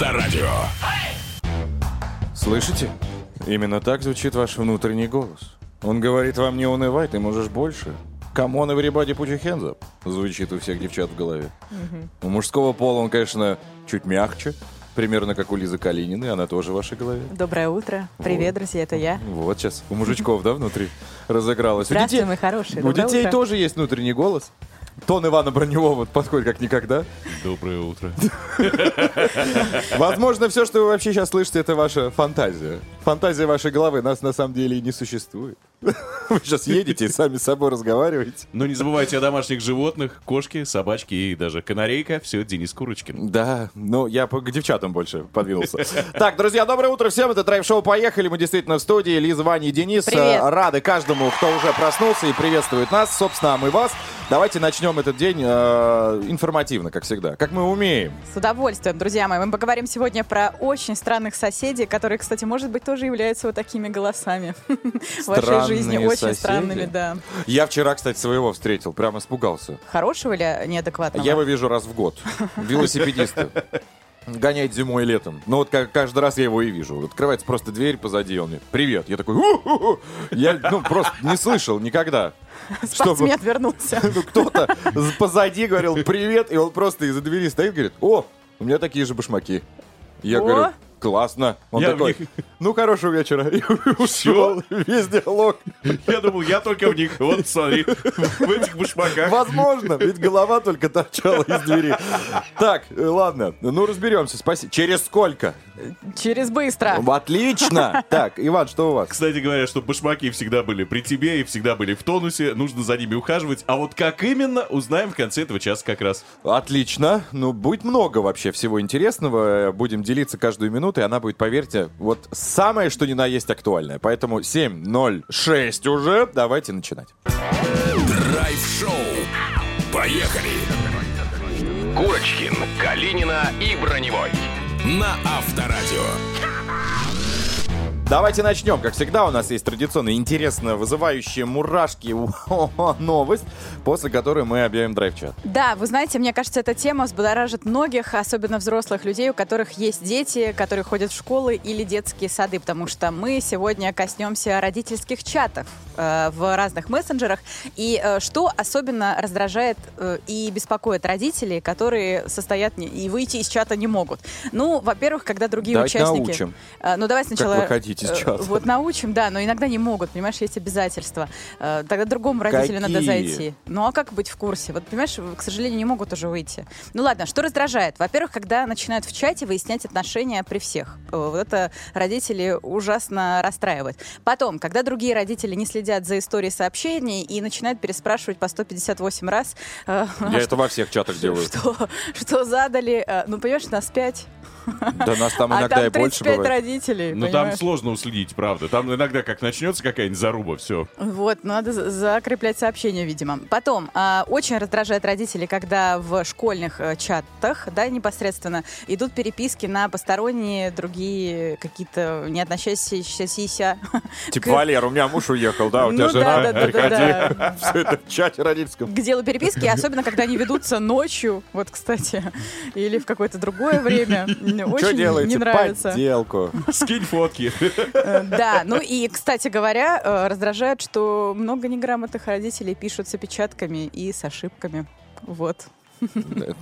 Авторадио. Слышите? Именно так звучит ваш внутренний голос. Он говорит вам не унывай, ты можешь больше. Come on, everybody put your hands up. Звучит у всех девчат в голове. У мужского пола он, конечно, чуть мягче. Примерно как у Лизы Калининой, она тоже в вашей голове. Доброе утро. Привет, друзья, это я. Вот сейчас у мужичков, да, внутри разыгралось. У Здравствуй, детей- мои хорошие. У Доброе детей утро. тоже есть внутренний голос. Тон Ивана Броневого подходит как никогда. Доброе утро. Возможно, все, что вы вообще сейчас слышите, это ваша фантазия. Фантазия вашей головы. Нас на самом деле и не существует. Вы сейчас едете и сами с собой разговариваете. Но не забывайте о домашних животных, кошки, собачки и даже канарейка. Все, Денис Курочкин. Да, ну я по- к девчатам больше подвинулся. Так, друзья, доброе утро всем. Это драйв-шоу «Поехали». Мы действительно в студии. Лиза, Ваня и Денис. Привет. Э, Рады каждому, кто уже проснулся и приветствует нас. Собственно, а мы вас. Давайте начнем этот день э, информативно, как всегда. Как мы умеем. С удовольствием, друзья мои. Мы поговорим сегодня про очень странных соседей, которые, кстати, может быть, тоже являются вот такими голосами в вашей жизни. Очень соседи? странными, да. Я вчера, кстати, своего встретил. Прямо испугался. Хорошего или неадекватного? Я его вижу раз в год. Велосипедиста. Гоняет зимой и летом. Ну вот как, каждый раз я его и вижу. Открывается просто дверь позади, он мне «Привет!» Я такой «У-ху-ху!» Я ну, просто не слышал никогда. чтобы- Спортсмен вернулся. Ну, кто-то позади говорил «Привет!» И он просто из-за двери стоит и говорит «О, у меня такие же башмаки». Я О! говорю «Классно!» Он Я такой них- «Ну, хорошего вечера!» И ушел. Весь диалог. Я думал, я только в них. Вот, смотри, в этих башмаках. Возможно, ведь голова только торчала из двери. Так, э, ладно, ну разберемся. Спасибо. Через сколько? Через быстро. Отлично. Так, Иван, что у вас? Кстати говоря, что башмаки всегда были при тебе и всегда были в тонусе, нужно за ними ухаживать. А вот как именно, узнаем в конце этого часа как раз. Отлично. Ну, будет много вообще всего интересного. Будем делиться каждую минуту, и она будет, поверьте, вот самое, что ни на есть актуальное. Поэтому 7.06 уже. Давайте начинать. Драйв-шоу. Поехали. Курочкин, Калинина и Броневой. На Авторадио. Давайте начнем. Как всегда, у нас есть традиционно интересно вызывающая мурашки новость, после которой мы объявим драйв-чат. Да, вы знаете, мне кажется, эта тема взбудоражит многих, особенно взрослых людей, у которых есть дети, которые ходят в школы или детские сады, потому что мы сегодня коснемся родительских чатов э, в разных мессенджерах. И э, что особенно раздражает э, и беспокоит родителей, которые состоят не- и выйти из чата не могут. Ну, во-первых, когда другие Давайте участники... научим. Э, ну, давай сначала... выходить из э, чата. Вот научим, да, но иногда не могут, понимаешь, есть обязательства. Э, Тогда другому родителю надо Какие? зайти. Ну а как быть в курсе? Вот, понимаешь, к сожалению, не могут уже выйти. Ну ладно, что раздражает? Во-первых, когда начинают в чате выяснять отношения при всех. Э, Вот это родители ужасно расстраивает. Потом, когда другие родители не следят за историей сообщений и начинают переспрашивать по 158 раз, Я это во всех чатах делаю. что, что задали. Ну, понимаешь, нас пять, Да нас там а иногда там и больше 35 бывает. родителей. Ну там сложно уследить, правда. Там иногда как начнется какая-нибудь заруба, все. Вот, надо за- закреплять сообщения, видимо. Потом, а, очень раздражает родителей, когда в школьных э, чатах, да, непосредственно, идут переписки на посторонние, другие какие-то не относящиеся... Типа, Валер, у меня муж уехал, да, у тебя Ну жена, да, да, да, приходи. да, да. Все это в чате родительском. к делу переписки, особенно когда они ведутся ночью, вот, кстати, или в какое-то другое время. Мне Что Очень делаете? не нравится. Подделку. Скинь фотки. Э, Да, ну и, кстати говоря, э, раздражает, что много неграмотных родителей пишут с опечатками и с ошибками. Вот.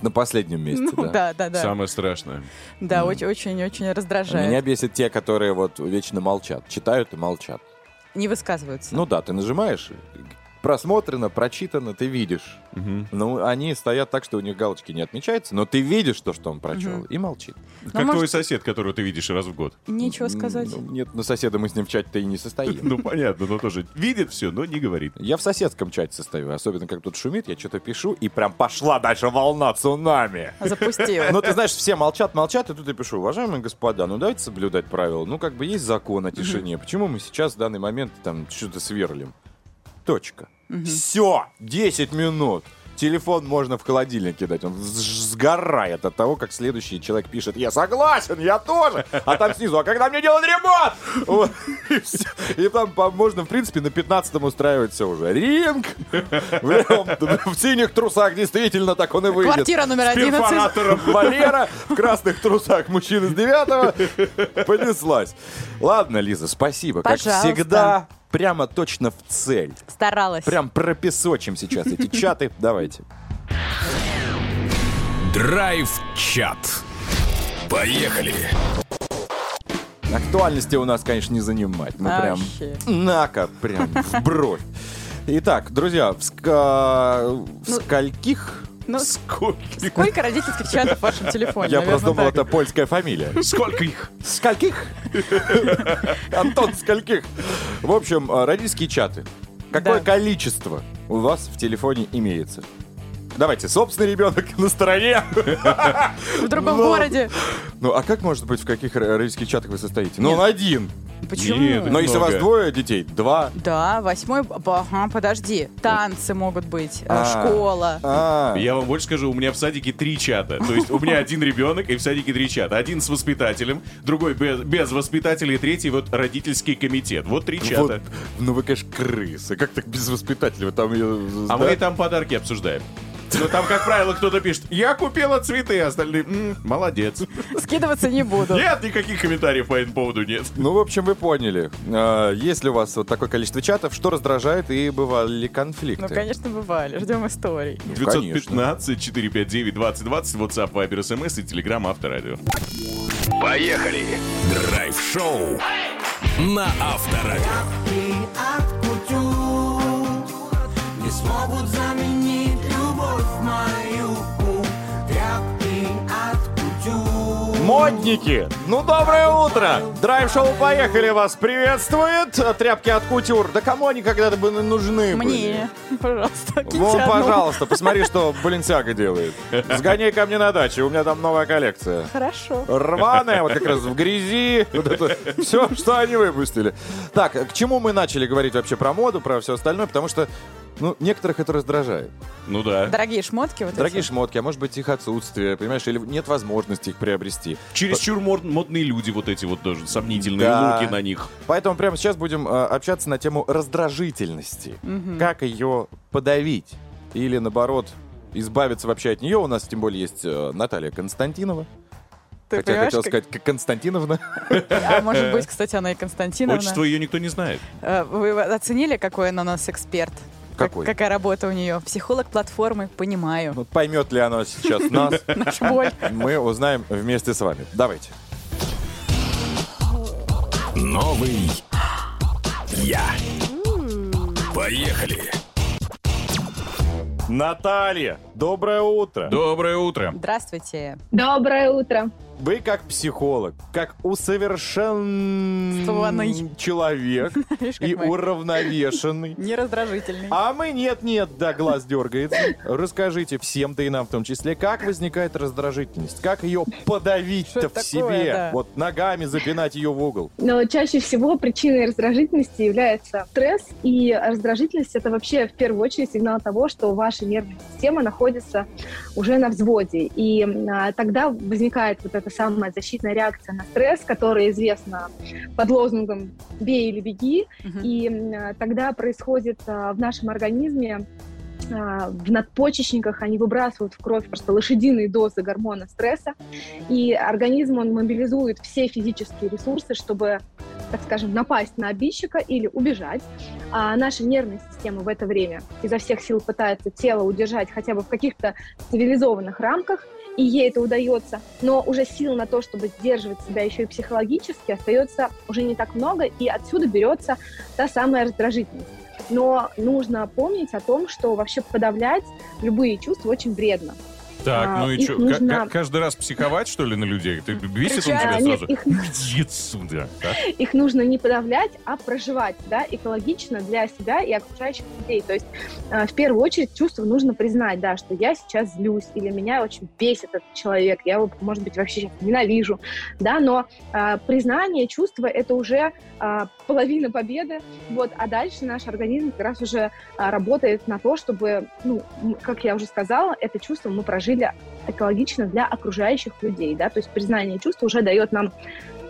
На последнем месте, Ну да. да, да, да. Самое страшное. Да, очень-очень раздражает. Меня бесит те, которые вот вечно молчат. Читают и молчат. Не высказываются. Ну да, ты нажимаешь, просмотрено, прочитано, ты видишь. Мгм. Ну, они стоят так, что у них галочки не отмечаются, но ты видишь то, что он прочел, и молчит. Как может- твой сосед, которого ты видишь раз в год. Нечего сказать. Ну, нет, на соседа мы с ним в чате-то и не состоим. Ну, понятно, но тоже видит все, но не говорит. Я в соседском чате состою, особенно как тут шумит, я что-то пишу, и прям пошла дальше волна цунами. Запустил. Ну, ты знаешь, все молчат, молчат, и тут я пишу, уважаемые господа, ну давайте соблюдать правила. Ну, как бы есть закон о тишине. Почему мы сейчас в данный момент там что-то сверлим? Точка. Все, 10 минут. телефон можно в холодильник кидать. Он с- сгорает от того, как следующий человек пишет, я согласен, я тоже. А там снизу, а когда мне делать ремонт? Вот. И, там можно, в принципе, на 15-м устраивать все уже. Ринг! В, в синих трусах действительно так он и выйдет. Квартира номер 11. Перфоратором Валера в красных трусах мужчина с девятого понеслась. Ладно, Лиза, спасибо. Как всегда, прямо точно в цель. Старалась. Прям пропесочим сейчас эти чаты. Давайте. Драйв-чат. Поехали. Актуальности у нас, конечно, не занимать. Мы прям Вообще. нака, прям в бровь. Итак, друзья, в, ска- в скольких... Ну, Сколько? сколько родительских чатов в вашем телефоне? Я просто думал, это польская фамилия. Сколько их? Скольких? Антон, скольких? В общем, э, родительские чаты. Какое количество у вас в телефоне имеется? Давайте, собственный ребенок на стороне. В другом Но- городе. Ну, а как может быть, в каких ро- родительских чатах вы состоите? Ну, он один. Почему? Нет, Но если у вас Много. двое детей, два. Да, восьмой... Ага, подожди. Танцы могут быть, э, А. школа. А, Я вам больше скажу, у меня в садике три чата. То есть у меня один ребенок, и в садике три чата. Один с воспитателем, другой без, без воспитателя, и третий вот родительский комитет. Вот три чата. вот, ну вы, конечно, крысы. Как так без воспитателя? Вы там. А мы там подарки обсуждаем. Ну там, как правило, кто-то пишет, я купила цветы, а остальные, «М, молодец. Скидываться не буду. Нет, никаких комментариев по этому поводу нет. Ну, в общем, вы поняли. А, Если у вас вот такое количество чатов, что раздражает и бывали ли конфликты? Ну, конечно, бывали. Ждем историй. Ну, конечно. 915 459 2020 WhatsApp, Viber, SMS и Telegram Авторадио. Поехали. Драйв-шоу на Авторадио. от кутюр Не смогут заменить любовь мою Тряпки от кутюр Модники! Ну, доброе утро! Драйв-шоу «Поехали» вас приветствует. Тряпки от кутюр. Да кому они когда-то бы нужны были? Мне, пожалуйста, киньте Вон, одну. пожалуйста, посмотри, что Баленсиага делает. Сгоняй ко мне на дачу, у меня там новая коллекция. Хорошо. Рваная, вот как раз в грязи. Вот это все, что они выпустили. Так, к чему мы начали говорить вообще про моду, про все остальное? Потому что, ну, некоторых это раздражает. Ну да. Дорогие шмотки вот Дорогие эти. шмотки, а может быть их отсутствие, понимаешь, или нет возможности их приобрести. Чересчур мод- модные люди вот эти вот тоже, сомнительные Да. луки на них. Поэтому прямо сейчас будем э, общаться на тему раздражительности. Как ее подавить? Или, наоборот, избавиться вообще от нее. У нас, тем более, есть э, Наталья Константинова. Ты Хотя понимаешь, хотел сказать как Константиновна. А может быть, кстати, она и Константиновна. Отчество ее никто не знает. Э, Вы оценили, какой она у нас эксперт? Как- Какой? какая работа у нее? Психолог платформы, понимаю. Вот поймет ли она сейчас нас, боль. мы узнаем вместе с вами. Давайте. Новый я. Поехали. Наталья, доброе утро. Доброе утро. Здравствуйте. Доброе утро. Вы как психолог, как усовершенный человек и уравновешенный. нераздражительный. А мы нет-нет, да, глаз дергается. Расскажите всем, да и нам в том числе, как возникает раздражительность, как ее подавить-то в себе, вот ногами запинать ее в угол. Но чаще всего причиной раздражительности является стресс, и раздражительность это вообще в первую очередь сигнал того, что ваша нервная система находится уже на взводе, и а, тогда возникает вот эта самая защитная реакция на стресс, которая известна под лозунгом «бей или беги», Мгм. и тогда происходит а, в нашем организме а, в надпочечниках они выбрасывают в кровь просто лошадиные дозы гормона стресса, и организм он мобилизует все физические ресурсы, чтобы, так скажем, напасть на обидчика или убежать. А наша нервная система в это время изо всех сил пытается тело удержать хотя бы в каких-то цивилизованных рамках, и ей это удается, но уже сил на то, чтобы сдерживать себя еще и психологически, остается уже не так много, и отсюда берется та самая раздражительность. Но нужно помнить о том, что вообще подавлять любые чувства очень вредно. Так, А, ну и что, нужно- каждый раз психовать, что ли, на людей? Ты бесит он тебя А, нет, сразу? их- так? их нужно не подавлять, а проживать, да, экологично для себя и окружающих людей. То есть э, в первую очередь чувство нужно признать, да, что я сейчас злюсь или меня очень бесит этот человек, я его, может быть, вообще ненавижу, да, но э, признание чувства это уже половина победы, вот, а дальше наш организм как раз уже работает на то, чтобы, ну, как я уже сказала, это чувство мы прожили экологично для окружающих людей, да, то есть признание чувства уже дает нам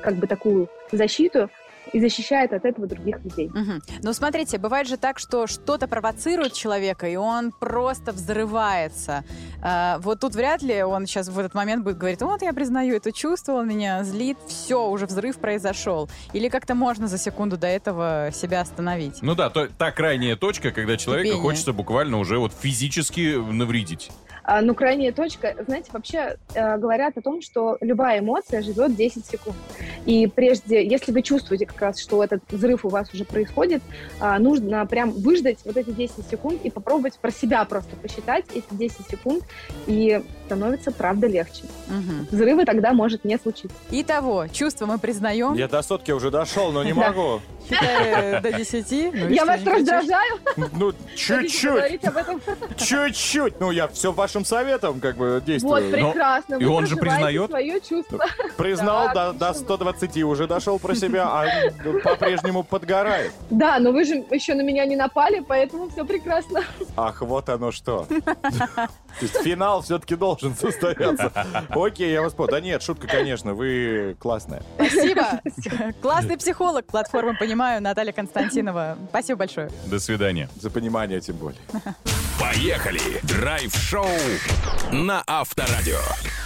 как бы такую защиту и защищает от этого других людей. Мгм. Ну, смотрите, бывает же так, что что-то провоцирует человека, и он просто взрывается. А, вот тут вряд ли он сейчас в этот момент будет говорить, вот я признаю это чувство, он меня злит, все, уже взрыв произошел. Или как-то можно за секунду до этого себя остановить. Ну да, то, та крайняя точка, когда человека Кипение. хочется буквально уже вот физически навредить. А, ну, крайняя точка, знаете, вообще э, говорят о том, что любая эмоция живет 10 секунд. И прежде, если вы чувствуете как раз, что этот взрыв у вас уже происходит, а, нужно прям выждать вот эти 10 секунд и попробовать про себя просто посчитать эти 10 секунд, и становится, правда, легче. Мгм. Взрывы тогда может не случиться. Итого, чувство мы признаем. Я до сотки уже дошел, но не могу. Считаю до 10. Ну, Я вас раздражаю, Ну, хотите чуть-чуть, чуть-чуть. Ну, я все вашим советом как бы Вот, действую. прекрасно. и он же признает? свое чувство. Признал, до, до отлично. 120 уже дошел про себя, а по-прежнему подгорает. Да, но вы же еще на меня не напали, поэтому все прекрасно. Ах, вот оно что. То есть финал все-таки должен состояться. Окей, я вас понял. Да нет, шутка, конечно, вы классная. Спасибо. Классный психолог платформы «Понимаю» Наталья Константинова. Спасибо большое. До свидания. За понимание тем более. Поехали! Драйв-шоу на Авторадио.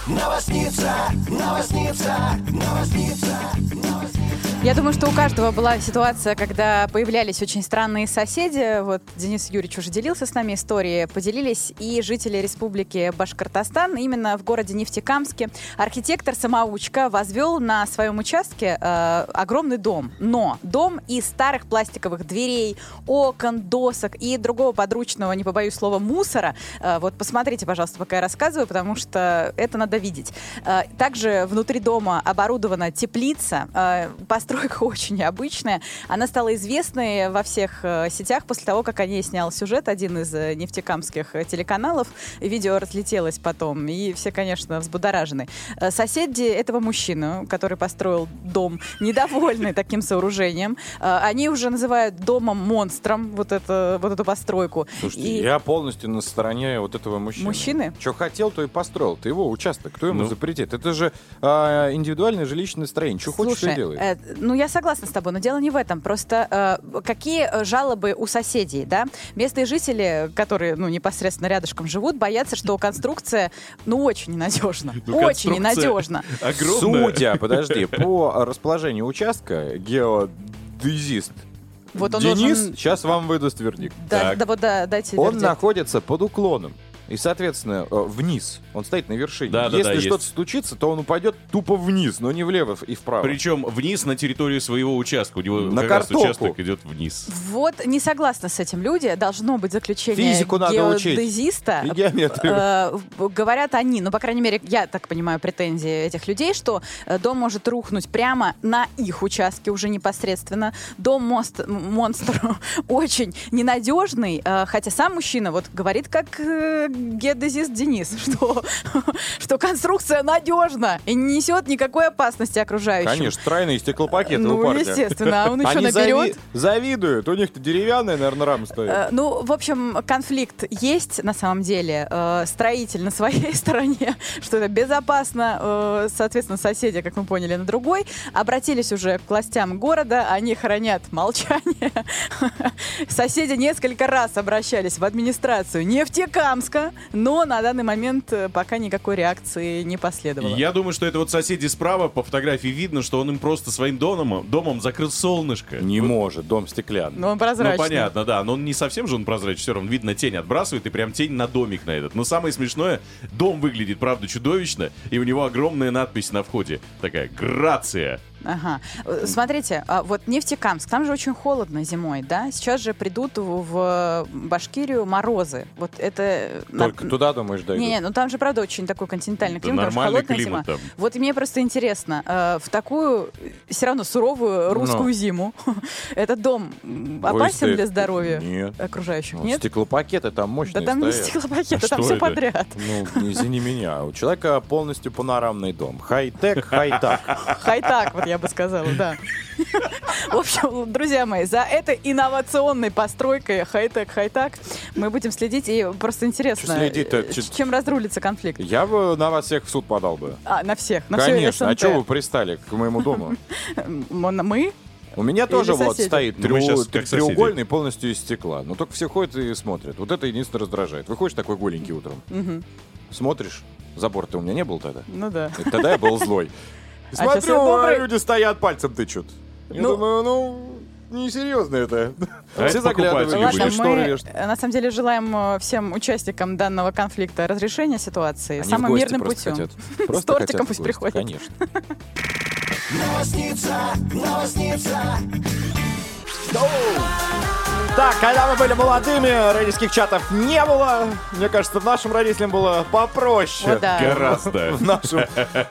Новосница, новосница, новосница, новосница. Я думаю, что у каждого была ситуация, когда появлялись очень странные соседи. Вот Денис Юрьевич уже делился с нами историей. Поделились и жители республики Башкортостан. Именно в городе Нефтекамске архитектор-самоучка возвел на своем участке э, огромный дом. Но дом из старых пластиковых дверей, окон, досок и другого подручного, не побоюсь слова, мусора. Э, вот посмотрите, пожалуйста, пока я рассказываю, потому что это надо видеть. Э, Также внутри дома оборудована теплица. Э, Постройка очень необычная. Она стала известной во всех сетях после того, как о ней снял сюжет один из нефтекамских телеканалов. Видео разлетелось потом, и все, конечно, взбудоражены. Соседи этого мужчины, который построил дом, недовольны таким сооружением. Они уже называют домом-монстром вот, это, вот эту постройку. Слушайте, И- я полностью на стороне вот этого мужчины. Мужчины? Что хотел, то и построил. Ты его участок, кто ему Ну. запретит? Это же а, индивидуальное жилищное строение. Что хочешь, то и Слушай, делай. э, ну я согласна с тобой, но дело не в этом. Просто э, какие э, жалобы у соседей, да? Местные жители, которые, ну, непосредственно рядышком живут, боятся, что конструкция, ну, очень ненадежна. Ну, очень ненадежна. Огромная. Судя, подожди, по расположению участка, геодезист Вот он Денис должен... сейчас вам выдаст вердикт. Да, Так. да, вот да, дайте Он вердикт. находится под уклоном. И, соответственно, э, вниз. Он стоит на вершине. Да, да, Если да, что-то есть. случится, то он упадет тупо вниз, но не влево и вправо. Причем вниз на территорию своего участка. У него На как раз картопку. участок идет вниз. Вот не согласна с этим люди. Должно быть заключение Физику надо учить. геодезиста. И геометрию. Э, говорят они, ну, по крайней мере, я так понимаю претензии этих людей, что э, дом может рухнуть прямо на их участке уже непосредственно. Дом мост, м- монстр очень ненадежный, э, хотя сам мужчина вот говорит как э, геодезист Денис, что, что конструкция надежна и не несет никакой опасности окружающим. Конечно, тройные стеклопакеты Ну, у парня. естественно, а он еще Они наберет. зави- завидуют. У них-то деревянная, наверное, рама стоит. Э, Ну, в общем, конфликт есть на самом деле. Э, Строитель на своей стороне, что это безопасно. Э, Соответственно, соседи, как мы поняли, на другой. Обратились уже к властям города, они хранят молчание. Соседи несколько раз обращались в администрацию Нефтекамска, но на данный момент э, пока никакой реакции не последовало. Я думаю, что это вот соседи справа, по фотографии видно, что он им просто своим домом, домом закрыл солнышко. Не Вот. может, дом стеклянный. Но он Ну, прозрачный. понятно, да. Но он не совсем же он прозрачный. Все равно видно, тень отбрасывает, и прям тень на домик на этот. Но самое смешное, дом выглядит, правда, чудовищно, и у него огромная надпись на входе. Такая, «Грация». Ага. Э, Смотрите, а вот Нефтекамск, там же очень холодно зимой, да? Сейчас же придут в Башкирию морозы. Вот это... э, на- Только туда, думаешь, дойдут? Не, ну там же, правда, очень такой континентальный климат, что нормальный холодная климат зима. там. Вот мне просто интересно, э, в такую все равно суровую русскую Ну. зиму, этот дом опасен ты- для здоровья Нет. окружающих? Ну, Нет? Стеклопакеты там Да мощные там не стоят. стеклопакеты, А там все это? подряд. Ну, извини меня, у человека полностью панорамный дом. Хай-тек, хай-так. Хай-так, вот я бы сказала, да. В общем, друзья мои, за этой инновационной постройкой хай-тек, хай-так мы будем следить. И просто интересно, э, чем разрулится конфликт. Я бы на вас всех в суд подал бы. А, на всех, на Конечно. А что вы пристали к моему дому? Мы? У меня тоже вот стоит Ну, как соседи. треугольный полностью из стекла. Но только все ходят и смотрят. Вот это единственное раздражает. Выходишь такой голенький утром, Мгм. смотришь, забор-то у меня не был тогда. Ну да. И тогда я был злой. А Смотрю, добрый. а люди стоят, пальцем тычут. Я Ну- думаю, ну, несерьезно это. А Все заглядывают, Ладно, мы э, на самом деле желаем э, всем участникам данного конфликта разрешения ситуации Они самым мирным путем. хотят. Просто С тортиком пусть приходят. Конечно. Новосница, новосница. Так, когда мы были молодыми, родительских чатов не было. Мне кажется, нашим родителям было попроще. Вот да. Гораздо. В наше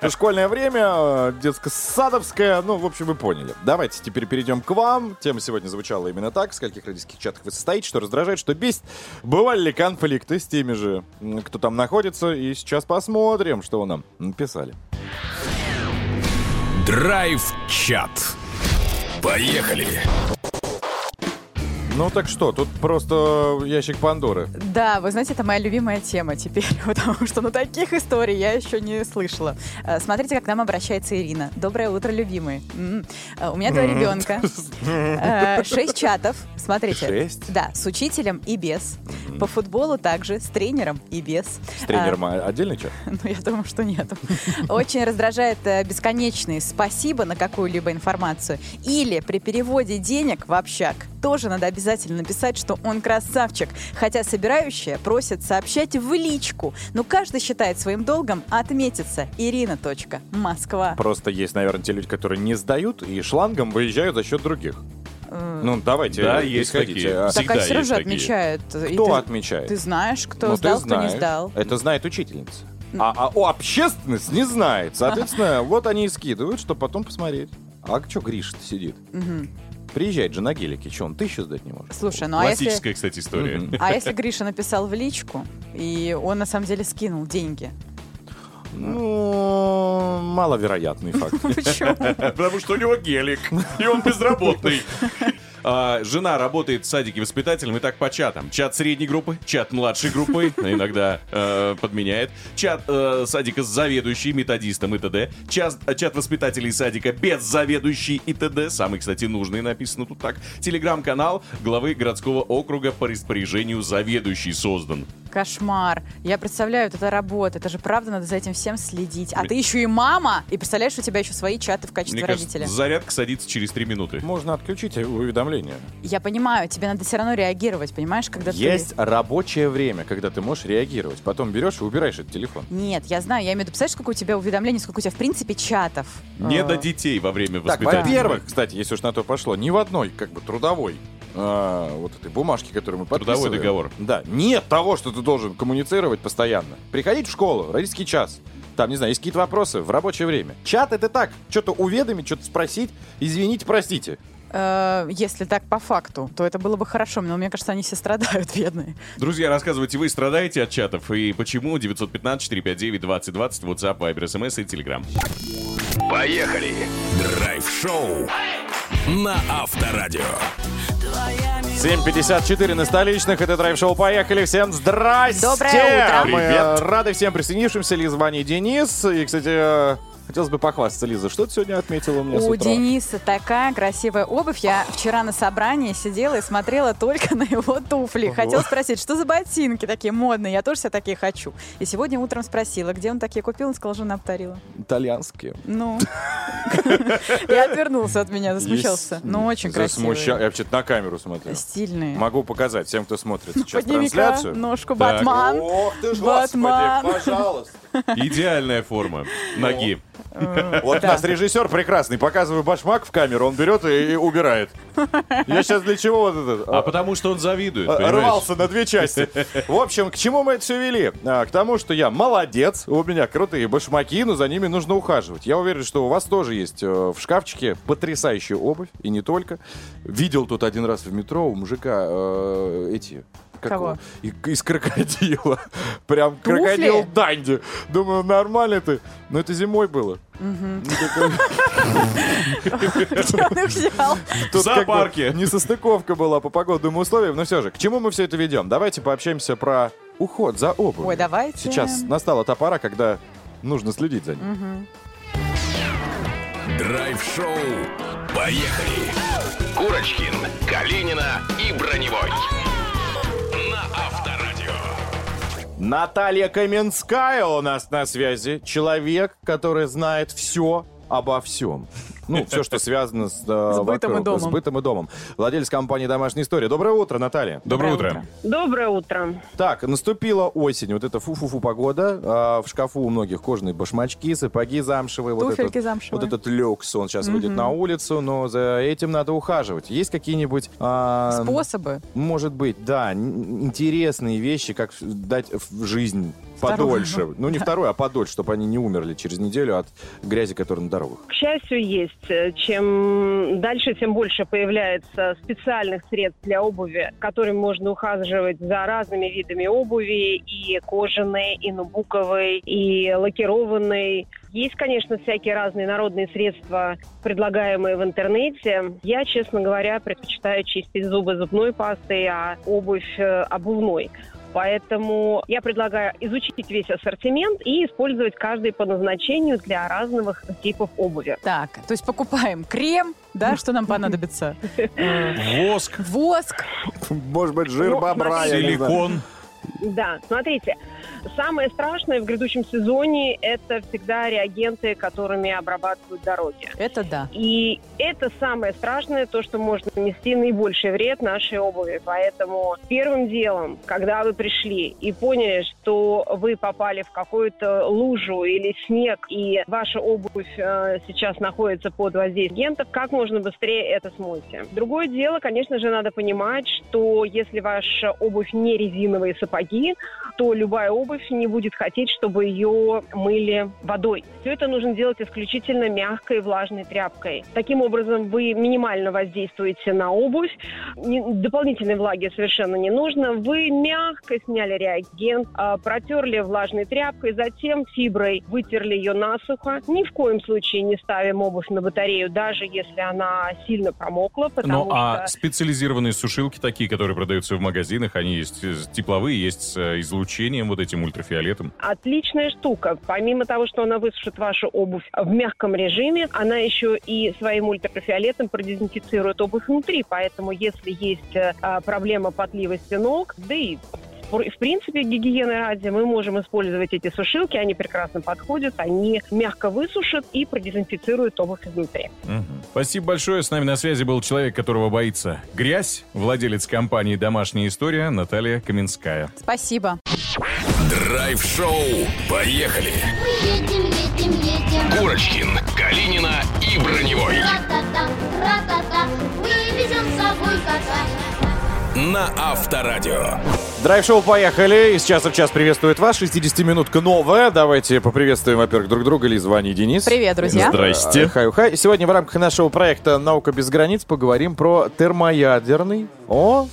школьное время, э, детско-садовское, ну, в общем, вы поняли. Давайте теперь перейдем к вам. Тема сегодня звучала именно так. В скольких родительских чатах вы состоите, что раздражает, что бесит. Бывали ли конфликты с теми же, кто там находится? И сейчас посмотрим, что вы нам написали. Драйв-чат. Поехали. Ну так что, тут просто ящик Пандоры. Да, вы знаете, это моя любимая тема теперь, потому что ну таких историй я еще не слышала. Э, Смотрите, как к нам обращается Ирина. Доброе утро, любимые. М. Э, У меня два ребенка, Э, шесть чатов. Смотрите. Шесть? Да, с учителем и без. По футболу также, с тренером и без. С тренером а- отдельный чат? Ну, я думаю, что нет. Очень раздражает бесконечные спасибо на какую-либо информацию. Или при переводе денег в общак тоже надо обязательно написать, что он красавчик. Хотя собирающая просит сообщать в личку. Но каждый считает своим долгом отметиться. Ирина. Москва. Просто есть, наверное, те люди, которые не сдают и шлангом выезжают за счет других. Э, Ну, давайте, Да, э, есть исходите. такие. Так всегда а все равно же отмечают. И Кто ты- отмечает? Ты знаешь, кто Ну, ты сдал, кто не знаешь. сдал. Это знает учительница. А, а о, общественность не знает. Соответственно, вот они и скидывают, чтобы потом посмотреть. А что Гриша сидит? Мгм. Приезжает же на гелике. Что, он тысячу сдать не может? Слушай, ну а если... Классическая, кстати, история. Мгм. А если Гриша написал в личку, и он на самом деле скинул деньги? Ну, маловероятный факт. Почему? Потому что у него гелик, и он безработный. А, жена работает в садике воспитателем и так по чатам. Чат средней группы, чат младшей группы, иногда э, подменяет. Чат э, садика с заведующей, методистом и т.д. Чат, чат воспитателей садика без заведующей и т.д. Самый, кстати, нужный написано тут так. Телеграм-канал главы городского округа по распоряжению заведующий создан. Кошмар. Я представляю, вот это работа. Это же правда, надо за этим всем следить. А ты еще и мама, и представляешь, у тебя еще свои чаты в качестве Мне родителя. кажется, зарядка садится через три минуты. Можно отключить уведомления. Я понимаю, тебе надо все равно реагировать, понимаешь, когда Есть ты... рабочее время, когда ты можешь реагировать. Потом берешь и убираешь этот телефон. Нет, я знаю, я имею в виду, представляешь, сколько у тебя уведомлений, сколько у тебя, в принципе, чатов. Не А. до детей во время Так, воспитания. во-первых, кстати, если уж на то пошло, ни в одной, как бы, трудовой а, вот этой бумажке, которую мы Трудовой подписываем. договор. Да, нет того, что ты должен коммуницировать постоянно. Приходить в школу, родительский час. Там, не знаю, есть какие-то вопросы в рабочее время. Чат это так, что-то уведомить, что-то спросить. Извините, простите. Э, если так по факту, то это было бы хорошо, но мне кажется, они все страдают, бедные. Друзья, рассказывайте, вы страдаете от чатов и почему? 915-459-2020, WhatsApp, Viber, SMS и Telegram. Поехали. Драйв-шоу на Авторадио. 7.54 на столичных. Это драйв-шоу «Поехали». Всем здрасте! Доброе утро. Мы Привет. рады всем присоединившимся. Лиза, Ваня и Денис. И, кстати, хотелось бы похвастаться, Лиза. Что ты сегодня отметила у меня с У утра? Дениса такая красивая обувь. Я вчера на собрании сидела и смотрела только на его туфли. Хотела спросить, что за ботинки такие модные? Я тоже себе такие хочу. И сегодня утром спросила, где он такие купил. Он сказал, жена повторила. Итальянские. Ну. И отвернулся от меня, засмущался. Ну, очень красивые. Я вообще-то на камеру смотрю. Стильные. Могу показать всем, кто смотрит сейчас трансляцию. ножку, Батман. Ох ты ж, Батман. пожалуйста. Идеальная форма ноги. Вот у нас режиссер прекрасный, показываю башмак в камеру, он берет и, и убирает. Я сейчас для чего вот этот... А потому что он завидует, понимаешь? Рвался на две части. В общем, к чему мы это все вели? А, к тому, что я молодец, у меня крутые башмаки, но за ними нужно ухаживать. Я уверен, что у вас тоже есть э, в шкафчике потрясающая обувь, и не только. Видел тут один раз в метро у мужика э, эти Кого? его? И- Из крокодила. Прям Туфли? крокодил Данди. Думаю, нормально ты. Но это зимой было. Ну, В зоопарке. Несостыковка была по погодным условиям, но все же, к чему мы все это ведем? Давайте пообщаемся про уход за обувью. Ой, давайте. Сейчас настала та пора, когда нужно следить за ним. Драйв-шоу. Поехали. Курочкин, Калинина и Броневой. Наталья Каменская у нас на связи. Человек, который знает все обо всем. Ну, все, что связано с, э, С бытом и вокруг, домом. с бытом и домом. Владелец компании «Домашняя история». Доброе утро, Наталья. Доброе Доброе утро. Доброе утро. Так, наступила осень, вот это фу-фу-фу погода. А, в шкафу у многих кожаные башмачки, сапоги замшевые. вот Туфельки этот, замшевые. Вот этот люкс, он сейчас выйдет на улицу, но за этим надо ухаживать. Есть какие-нибудь... а, Способы. Может быть, да, интересные вещи, как дать в жизнь Подольше. Ну, не второй, а подольше, чтобы они не умерли через неделю от грязи, которая на дорогах. К счастью, есть. Чем дальше, тем больше появляется специальных средств для обуви, которыми можно ухаживать за разными видами обуви, и кожаной, и нубуковой, и лакированной. Есть, конечно, всякие разные народные средства, предлагаемые в интернете. Я, честно говоря, предпочитаю чистить зубы зубной пастой, а обувь э, обувной. Поэтому я предлагаю изучить весь ассортимент и использовать каждый по назначению для разных типов обуви. Так, то есть покупаем крем, да, что нам понадобится? Воск, Воск. Может быть, жир Ну, бобра, силикон. Да, смотрите, самое страшное в грядущем сезоне – это всегда реагенты, которыми обрабатывают дороги. Это да. И это самое страшное, то, что может нанести наибольший вред нашей обуви. Поэтому первым делом, когда вы пришли и поняли, что вы попали в какую-то лужу или снег, и ваша обувь э, сейчас находится под воздействием агентов, как можно быстрее это смойте. Другое дело, конечно же, надо понимать, что если ваша обувь не резиновые сапоги, то любая обувь не будет хотеть, чтобы ее мыли водой. Все это нужно делать исключительно мягкой влажной тряпкой. Таким образом, вы минимально воздействуете на обувь. Дополнительной влаги совершенно не нужно. Вы мягко сняли реагент, а, протерли влажной тряпкой, затем фиброй вытерли ее насухо. Ни в коем случае не ставим обувь на батарею, даже если она сильно промокла, Ну, а что... специализированные сушилки такие, которые продаются в магазинах, они есть тепловые, есть с э, излучением вот этим ультрафиолетом. Отличная штука. Помимо того, что она высушит вашу обувь в мягком режиме, она еще и своим ультрафиолетом продезинфицирует обувь внутри. Поэтому, если есть э, а, проблема потливости ног, да и в принципе, гигиены ради, мы можем использовать эти сушилки, они прекрасно подходят, они мягко высушат и продезинфицируют обувь изнутри. Мгм. Спасибо большое. С нами на связи был человек, которого боится грязь, владелец компании «Домашняя история» Наталья Каменская. Спасибо. Драйв-шоу. Поехали. Мы едем, едем, едем. Курочкин, Калинина и Броневой. Ра-та-та, ра-та-та. Мы везем с собой кота. На Авторадио. Драйв-шоу «Поехали». Из часа в час приветствует вас. 60-минутка новая. Давайте поприветствуем, во-первых, друг друга. Лиза, Ваня и Денис. Привет, друзья. Здрасте. Хай-хай. Сегодня в рамках нашего проекта «Наука без границ» поговорим про термоядерный о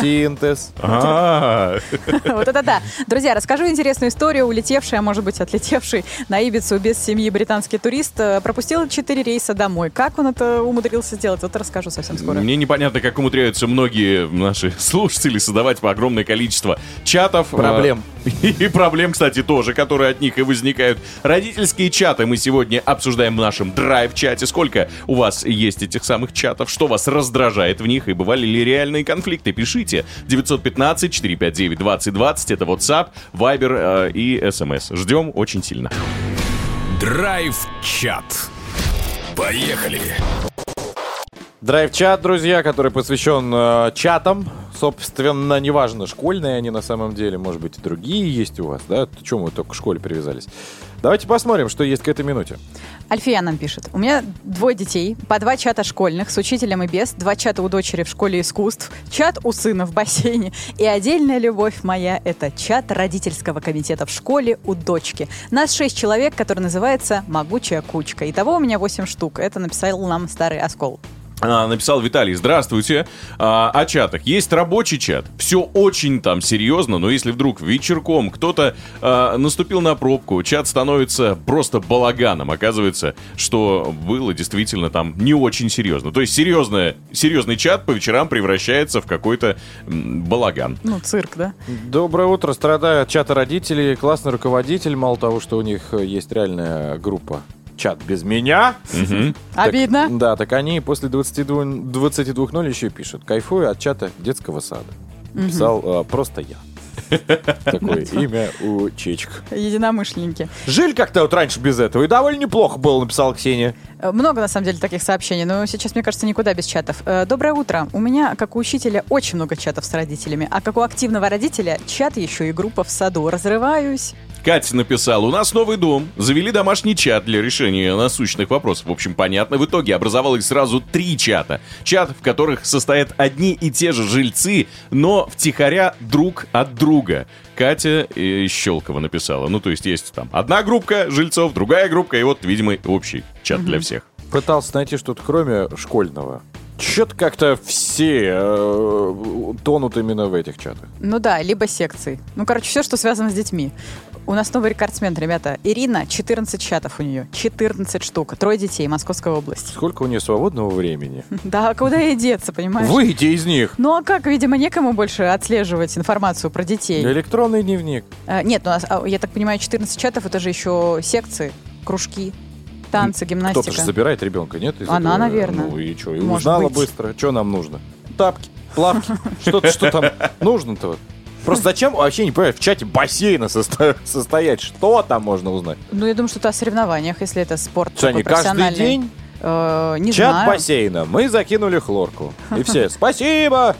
синтез. А, Вот это да. Друзья, расскажу интересную историю. Улетевший, а может быть отлетевший на Ибицу без семьи британский турист э, пропустил 4 рейса домой. Как он это умудрился сделать? Вот расскажу совсем скоро. Мне непонятно, как умудряются многие наши слушатели создавать по огромное количество чатов. Проблем. э, И проблем, кстати, тоже, которые от них и возникают. Родительские чаты мы сегодня обсуждаем в нашем драйв-чате. Сколько у вас есть этих самых чатов? Что вас раздражает в них? И бывали ли реальные конфликты? Пишите. 915-459-2020. Это WhatsApp, Viber э, и SMS. Ждем очень сильно. Драйв-чат. Поехали. Драйв-чат, друзья, который посвящен э, чатам. Собственно, неважно, школьные они на самом деле, может быть, и другие есть у вас, да? Чем вы только к школе привязались? Давайте посмотрим, что есть к этой минуте. Альфия нам пишет. У меня двое детей, по два чата школьных с учителем и без, два чата у дочери в школе искусств, чат у сына в бассейне. И отдельная любовь моя – это чат родительского комитета в школе у дочки. Нас шесть человек, который называется «Могучая кучка». Итого у меня восемь штук. Это написал нам старый оскол. А, написал Виталий, здравствуйте. А, о чатах. Есть рабочий чат. Все очень там серьезно, но если вдруг вечерком кто-то а, наступил на пробку, чат становится просто балаганом. Оказывается, что было действительно там не очень серьезно. То есть серьезное, серьезный чат по вечерам превращается в какой-то балаган. Ну, цирк, да? Доброе утро. Страдаю от чата родителей. Классный руководитель. Мало того, что у них э, есть реальная группа чат без меня. Мгм. Так- Обидно. да, так они после 22 22.0 еще пишут. Кайфую от чата детского сада. Писал э, просто я. Такое имя у чечек. Единомышленники. Жили как-то вот раньше без этого, и довольно неплохо было, написала Ксения. Э, Много, на самом деле, таких сообщений, но сейчас, мне кажется, никуда без чатов. Э, Доброе утро. У меня, как у учителя, очень много чатов с родителями, а как у активного родителя, чат еще и группа в саду. Разрываюсь. Катя написала, у нас новый дом, завели домашний чат для решения насущных вопросов. В общем, понятно, в итоге образовалось сразу три чата. Чат, в которых состоят одни и те же жильцы, но втихаря друг от друга. Катя э, Щелкова написала. Ну, то есть есть там одна группа жильцов, другая группа, и вот, видимо, общий чат для всех. Пытался найти что-то кроме школьного. Че-то как-то все э, тонут именно в этих чатах. Ну да, либо секции. Ну, короче, все, что связано с детьми. У нас новый рекордсмен, ребята. Ирина, 14 чатов у нее. 14 штук. Трое детей, Московская область. Сколько у нее свободного времени? Да, а куда ей деться, понимаешь? Выйти из них. Ну а как, видимо, некому больше отслеживать информацию про детей. Электронный дневник. Э, Нет, у нас, а, я так понимаю, 14 чатов это же еще секции, кружки, танцы, Кто-то гимнастика. же забирает ребенка, нет? из Она, этого? наверное. Ну и что? И Может узнала быть. быстро. Что нам нужно? Тапки, плавки. Что-то, что там нужно-то. Просто зачем, вообще не понимаю, в чате бассейна состо- состоять? Что там можно узнать? Ну, я думаю, что это о соревнованиях, если это спорт Что они каждый день? Э, не Чат знаю. бассейна. Мы закинули хлорку. И все. Спасибо!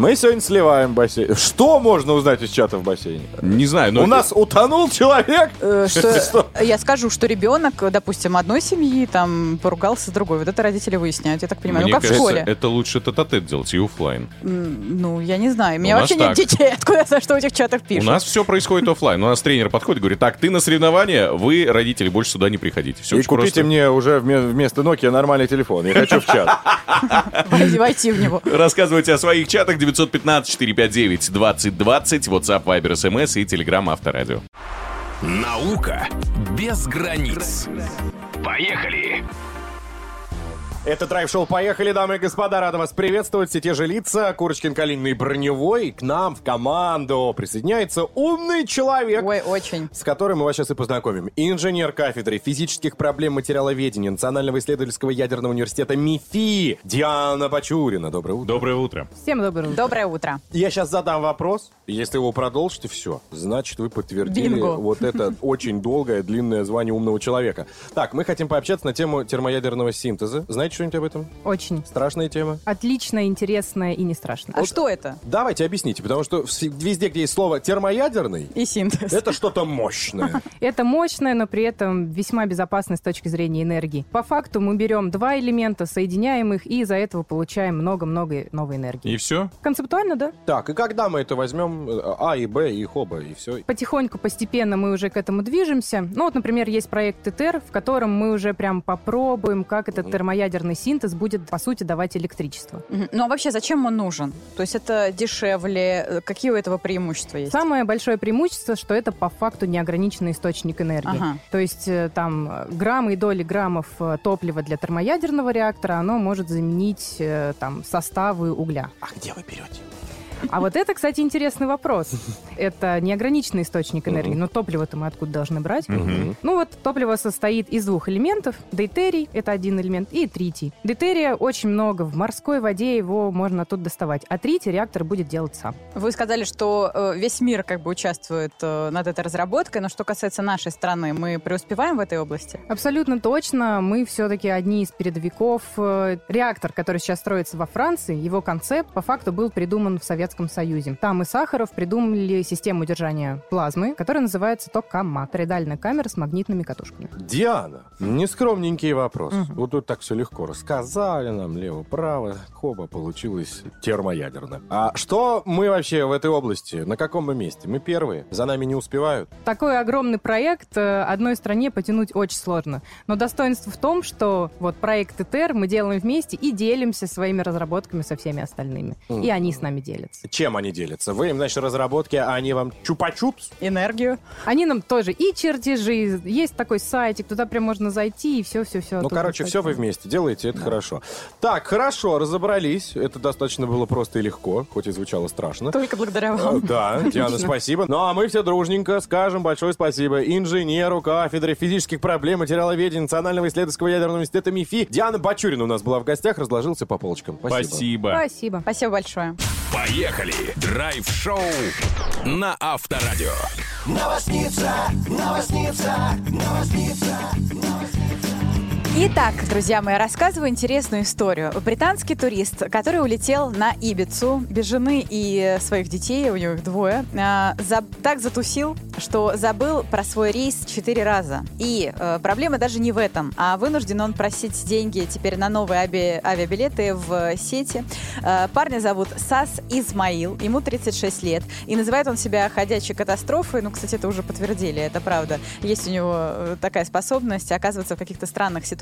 Мы сегодня сливаем бассейн. Что можно узнать из чата в бассейне? Не знаю, но... У нас утонул человек. Э, Что? я скажу, что ребенок, допустим, одной семьи там поругался с другой. Вот это родители выясняют, я так понимаю. Мне ну, как кажется, в школе. это лучше тет-а-тет делать и оффлайн. М, Ну, я не знаю. У меня У вообще нет так. детей. Откуда я знаю, что в этих чатах пишут? У нас все происходит оффлайн. У нас тренер подходит и говорит, так, ты на соревнования, вы, родители, больше сюда не приходите. Все И купите мне уже вме- вместо Nokia нормальный телефон. Я хочу в чат. Войти- в него. Рассказывайте о своих чатах 915-459-2020, WhatsApp, Viber, SMS и Telegram Авторадио. Наука без границ. Поехали! Это драйв-шоу «Поехали, дамы и господа». Рада вас приветствовать. Все те же лица. Курочкин, Калинный, Броневой. К нам в команду присоединяется умный человек. Ой, очень. с которым мы вас сейчас и познакомим. Инженер кафедры физических проблем материаловедения Национального исследовательского ядерного университета МИФИ Диана Бачурина. Доброе утро. Доброе утро. Всем доброе утро. Доброе утро. Я сейчас задам вопрос. Если его продолжите, все. Значит, вы подтвердили Бинго. вот это очень долгое, длинное звание умного человека. Так, мы хотим пообщаться на тему термоядерного синтеза. Знаете что-нибудь об этом? Очень. Страшная тема? Отлично, интересно и не страшно. А что это? Давайте объясните, потому что везде, где есть слово термоядерный, И синтез. это что-то мощное. Это мощное, но при этом весьма безопасно с точки зрения энергии. По факту мы берем два элемента, соединяем их, и из-за этого получаем много-много новой энергии. И все? Концептуально, да? Так, и когда мы это возьмем, э, А и Б, и их оба, и все. Потихоньку, постепенно мы уже к этому движемся. Ну вот, например, есть проект ИТЕР, в котором мы уже прям попробуем, как этот термоядерный синтез будет, по сути, давать электричество. Ну а вообще зачем он нужен? То есть это дешевле? Э, Какие у этого преимущества есть? Самое большое преимущество, что это по факту неограниченный источник энергии. Ага. То есть э, там э, граммы и доли граммов топлива для термоядерного реактора, оно может заменить там составы угля. А где вы берете? А вот это, кстати, интересный вопрос. Это неограниченный источник энергии, но топливо-то мы откуда должны брать? Ну вот топливо состоит из двух элементов. Дейтерий — это один элемент, и тритий. Дейтерия очень много. В морской воде его можно оттуда доставать. А тритий реактор будет делать сам. Вы сказали, что э, весь мир как бы участвует э, над этой разработкой, но что касается нашей страны, мы преуспеваем в этой области? Абсолютно точно. Мы все-таки одни из передовиков. Э, Реактор, который сейчас строится во Франции, его концепт по факту был придуман в Советском Советском Союзе. Там и Сахаров придумали систему удержания плазмы, которая называется токамак. Тороидальная камера с магнитными катушками. Диана, нескромненький вопрос. Вот тут так все легко рассказали нам, лево-право, хоба, получилось термоядерно. А что мы вообще в этой области? На каком мы месте? Мы первые? За нами не успевают? Такой огромный проект э, одной стране потянуть очень сложно. Но достоинство в том, что вот проект ИТЕР мы делаем вместе и делимся своими разработками со всеми остальными. И они с нами делятся. Чем они делятся? Вы им, значит, разработки, а они вам чупа-чупс? Энергию. Они нам тоже и чертежи, есть такой сайтик, туда прям можно зайти и все-все-все. Ну, короче, все вы вместе делаете, это хорошо. Так, хорошо, разобрались. Это достаточно было просто и легко, хоть и звучало страшно. Только благодаря Э, вам. Да, Диана, спасибо. Ну, а мы все дружненько скажем большое спасибо инженеру кафедры физических проблем материаловедения Национального исследовательского ядерного университета МИФИ. Диана Бачурина у нас была в гостях, разложился по полочкам. Спасибо. Спасибо. Спасибо. Спасибо большое. Поехали! Драйв-шоу на Авторадио. Итак, друзья мои, рассказываю интересную историю. Британский турист, который улетел на Ибицу без жены и своих детей, у него их двое, а, за- так затусил, что забыл про свой рейс четыре раза. И э, проблема даже не в этом, а вынужден он просить деньги теперь на новые аби- авиабилеты в сети. Э, парня зовут Сас Измаил, ему 36 лет, и называет он себя ходячей катастрофой. Ну, кстати, это уже подтвердили, это правда. Есть у него э, такая способность оказываться в каких-то странных ситуациях.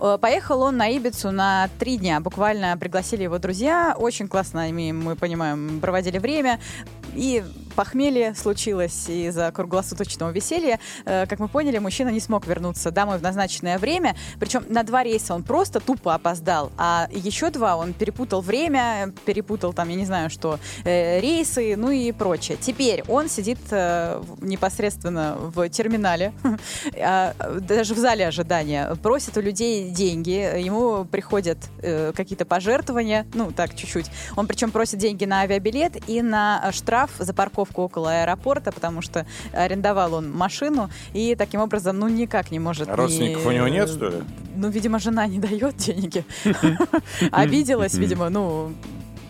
Э, Поехал он на Ибицу на три дня. Буквально пригласили его друзья. Очень классно мы понимаем, проводили время. И похмелье случилось из-за круглосуточного веселья. Э, Как мы поняли, мужчина не смог вернуться домой в назначенное время. Причем на два рейса он просто тупо опоздал. А еще два он перепутал время, перепутал там, я не знаю что, э, рейсы, ну и прочее. Теперь он сидит э, непосредственно в терминале, а, даже в зале ожидания, просит у людей деньги, ему приходят какие-то пожертвования, ну так чуть-чуть. Он причем просит деньги на авиабилет и на штраф за парковку около аэропорта, потому что арендовал он машину и таким образом, ну никак не может. А ни- родственников у него нет, что ли? Ну, видимо, жена не дает деньги. Обиделась, видимо, ну,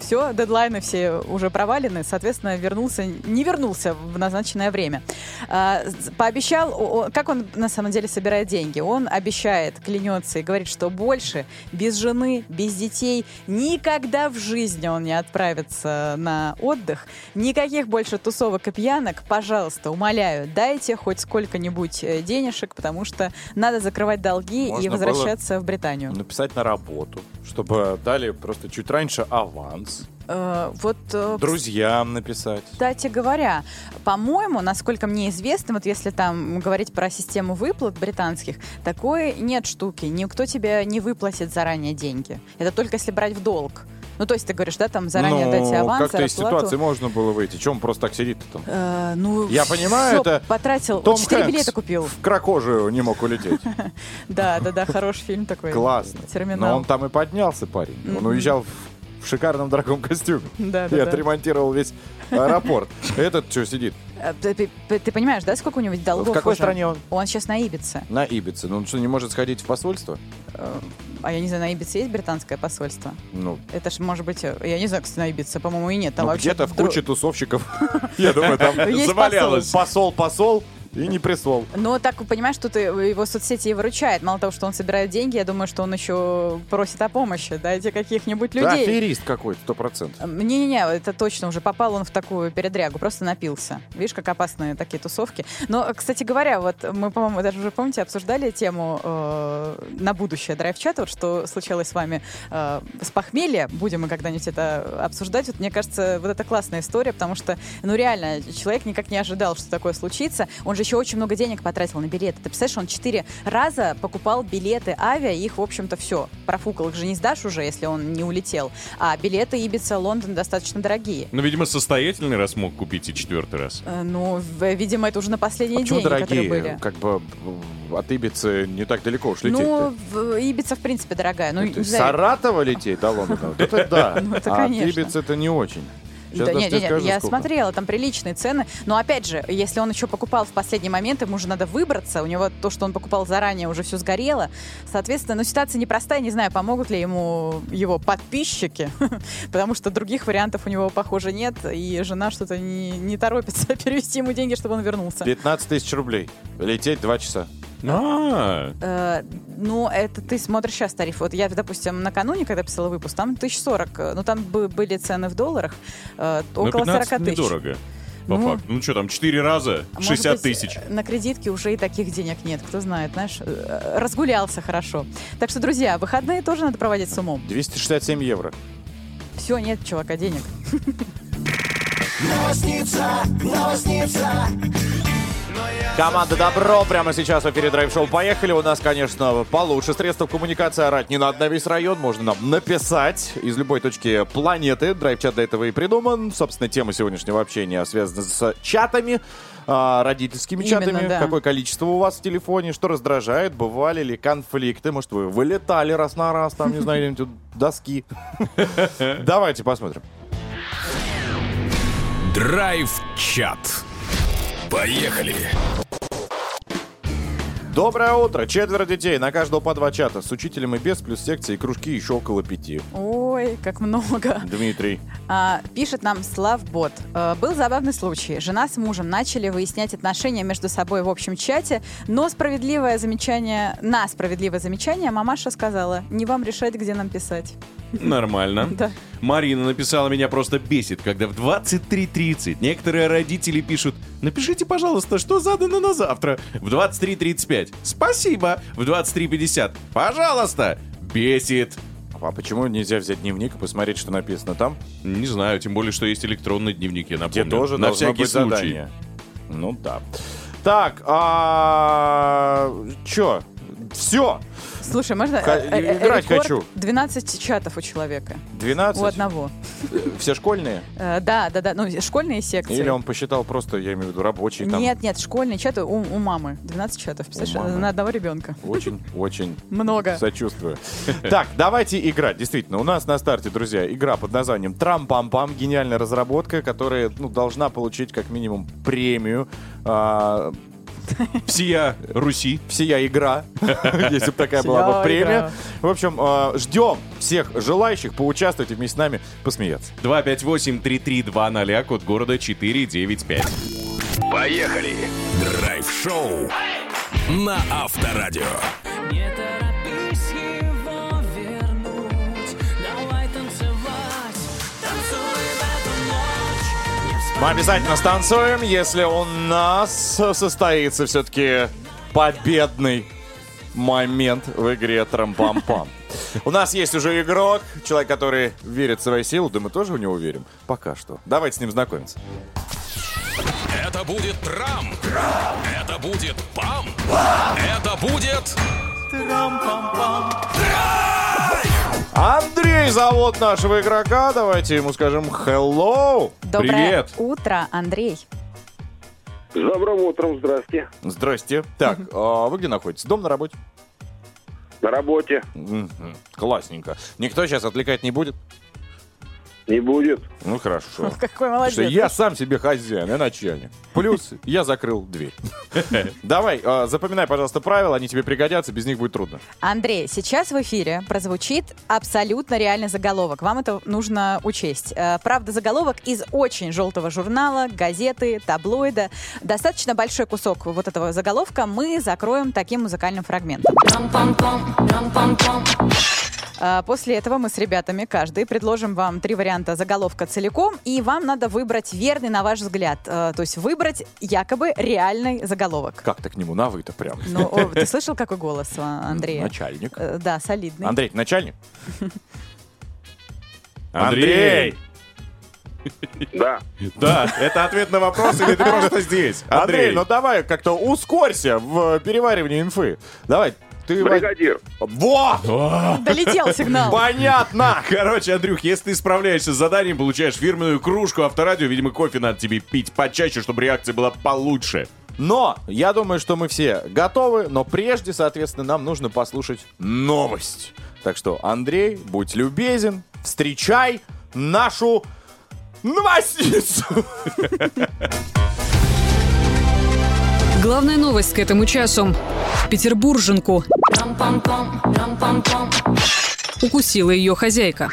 все, дедлайны все уже провалены, соответственно, вернулся, не вернулся в назначенное время. А, пообещал, как он на самом деле собирает деньги? Он обещает, клянется и говорит, что больше без жены, без детей никогда в жизни он не отправится на отдых. Никаких больше тусовок и пьянок. Пожалуйста, умоляю, дайте хоть сколько-нибудь э, денежек, потому что надо закрывать долги и Можно было возвращаться в Британию. Написать на работу, чтобы дали просто чуть раньше аванс. Э, вот э, Друзьям написать. Кстати говоря, по-моему, насколько мне известно, вот если там говорить про систему выплат британских, такой нет штуки. Никто тебе не выплатит заранее деньги. Это только если брать в долг. Ну, то есть ты говоришь, да, там заранее ну, дайте аванс, как-то из ситуации можно было выйти. Чем он просто так сидит там? Э, ну, Я понимаю, это потратил, Том четыре Хэнкс билета купил. В кракожию не мог улететь. Да, да, да, хороший фильм такой. Классно. Терминал. Но он там и поднялся, парень. Он уезжал в, в шикарном дорогом костюме. Да, И да, да. отремонтировал весь аэропорт. Этот что сидит? Э, Ты, ты- ты понимаешь, да, сколько у него долгов В какой уже? стране он? Он сейчас на Ибице. На Ибице. Ну он что, не может сходить в посольство? Э, А я не знаю, на Ибице есть британское посольство? Ну, Это ж, может быть, э, я не знаю, кстати, на Ибице, по-моему, и нет. Там ну, вообще где-то в куче тусовщиков. Я думаю, там завалялось. Посол, посол и не присол. Но так, понимаешь, тут и- его соцсети и выручает. Мало того, что он собирает деньги, я думаю, что он еще просит о помощи. Дайте каких-нибудь Да, людей. аферист какой-то, сто процентов. Не-не-не, это точно уже попал он в такую передрягу, просто напился. Видишь, как опасные такие тусовки. Но, кстати говоря, вот мы, по-моему, даже уже, помните, обсуждали тему э, на будущее драйв-чата, вот что случалось с вами э, с похмелья. Будем мы когда-нибудь это обсуждать. Вот мне кажется, вот это классная история, потому что, ну реально, человек никак не ожидал, что такое случится. Он же еще очень много денег потратил на билеты. Ты представляешь, он четыре раза покупал билеты авиа, и их, в общем-то, все. Профукал их же не сдашь уже, если он не улетел. А билеты Ибица, Лондон достаточно дорогие. Ну, видимо, состоятельный раз мог купить и четвертый раз. Э, Ну, видимо, это уже на последние А деньги, которые дорогие? были. Как бы от Ибицы не так далеко уж лететь. Ну, в- Ибица, в принципе, дорогая. Ну, не Из знаю, Саратова лететь до Лондона? Вот Это да. Ну, это а от. Ибицы это не очень. Сейчас да нет, нет, скажу, я сколько. смотрела, там приличные цены. Но опять же, если он еще покупал в последний момент, ему же надо выбраться. У него то, что он покупал заранее, уже все сгорело. Соответственно, ну, ситуация непростая. Не знаю, помогут ли ему его подписчики, потому что других вариантов у него, похоже, нет. И жена что-то не, не торопится перевести ему деньги, чтобы он вернулся. 15 тысяч рублей. Лететь два часа. А, Э, ну, это ты смотришь сейчас тариф. Вот я, допустим, накануне, когда писала выпуск, там 1040. э, Ну, там бы- были цены в долларах. э, ну около 15 40 тысяч. недорого. По Ну, факту. Ну что там, 4 раза, А может 60 быть, тысяч. На кредитке уже и таких денег нет, кто знает, знаешь, разгулялся хорошо. Так что, друзья, выходные тоже надо проводить с умом. 267 евро. Все, нет, чувака, денег. Команда Добро прямо сейчас в эфире Драйв-шоу. Поехали. У нас, конечно, получше средства коммуникации. Орать не надо на весь район. Можно нам написать из любой точки планеты. Драйв-чат для этого и придуман. Собственно, тема сегодняшнего общения связана с чатами, а, родительскими Именно, чатами. да. Какое количество у вас в телефоне, что раздражает, бывали ли конфликты. Может, вы вылетали раз на раз, там, не знаю, где-нибудь доски. Давайте посмотрим. Драйв-чат. Поехали. Доброе утро. Четверо детей, на каждого по два чата. С учителем и без, плюс секции и кружки еще около пяти. Ой, как много. Дмитрий. А, пишет нам Славбот. Э, Был забавный случай. Жена с мужем начали выяснять отношения между собой в общем чате, но справедливое замечание, на справедливое замечание мамаша сказала, не вам решать, где нам писать. Нормально. Да. Марина написала, меня просто бесит, когда в 23.30 некоторые родители пишут, напишите, пожалуйста, что задано на завтра. В 23.35 спасибо. В 23.50 пожалуйста. Бесит. А почему нельзя взять дневник и посмотреть, что написано там? Не знаю, тем более, что есть электронные дневники, я Где напомню. тоже на всякий быть случай. задание. Ну да. Так, а... Чё? Все. Слушай, можно... Ха- э, э, играть рекорд хочу. 12 чатов у человека. 12? У одного. Все школьные? Э, да, да, да. Ну, школьные секции. Или он посчитал просто, я имею в виду, рабочие там? Нет, нет, школьные чаты у, у мамы. 12 чатов, представляешь, мамы. на одного ребенка. Очень, очень Много. сочувствую. Так, давайте играть. Действительно, у нас на старте, друзья, игра под названием Трам-пам-пам. Гениальная разработка, которая ну, должна получить как минимум премию. А, Всея Руси. Всея игра, если бы такая была бы премия. В общем, а, ждем всех желающих поучаствовать и вместе с нами посмеяться. 258-3320, код города 495. Поехали. Драйв-шоу на Авторадио. Не торопись Мы обязательно станцуем, если у нас состоится все-таки победный момент в игре Трампам-пам. У нас есть уже игрок, человек, который верит в свои силы, да мы тоже в него верим. Пока что. Давайте с ним знакомиться. Это будет трам. Это будет пам. Это будет... Андрей зовут нашего игрока. Давайте ему скажем hello. Доброе Привет. утро, Андрей. С добрым утром, здрасте. Здрасте. Так, а вы где находитесь? Дом на работе? На работе Мгм. Классненько. Никто сейчас отвлекать не будет? не будет. Ну хорошо. Какой Потому молодец. что я сам себе хозяин, я начальник. Плюс я закрыл дверь. Давай, э, запоминай, пожалуйста, правила, они тебе пригодятся, без них будет трудно. Андрей, сейчас в эфире прозвучит абсолютно реальный заголовок. Вам это нужно учесть. Э, Правда, заголовок из очень желтого журнала, газеты, таблоида. Достаточно большой кусок вот этого заголовка мы закроем таким музыкальным фрагментом. А, После этого мы с ребятами, каждый, предложим вам три варианта заголовка целиком, и вам надо выбрать верный, на ваш взгляд. Э, То есть выбрать якобы реальный заголовок. Как ты к нему на вы-то прям? Ну, о, ты слышал, какой голос у Андрея? Начальник. Э, Да, солидный. Андрей, начальник? Андрей! Да. Да, это ответ на вопрос, или ты просто здесь? Андрей, ну давай как-то ускорься в переваривании инфы. Давай, ты... Бригадир. Во! Долетел сигнал. Понятно! Короче, Андрюх, если ты справляешься с заданием, получаешь фирменную кружку авторадио, видимо, кофе надо тебе пить почаще, чтобы реакция была получше. Но я думаю, что мы все готовы, но прежде, соответственно, нам нужно послушать новость. Так что, Андрей, будь любезен, встречай нашу Новостницу! Главная новость к этому часу. Петербурженку укусила ее хозяйка.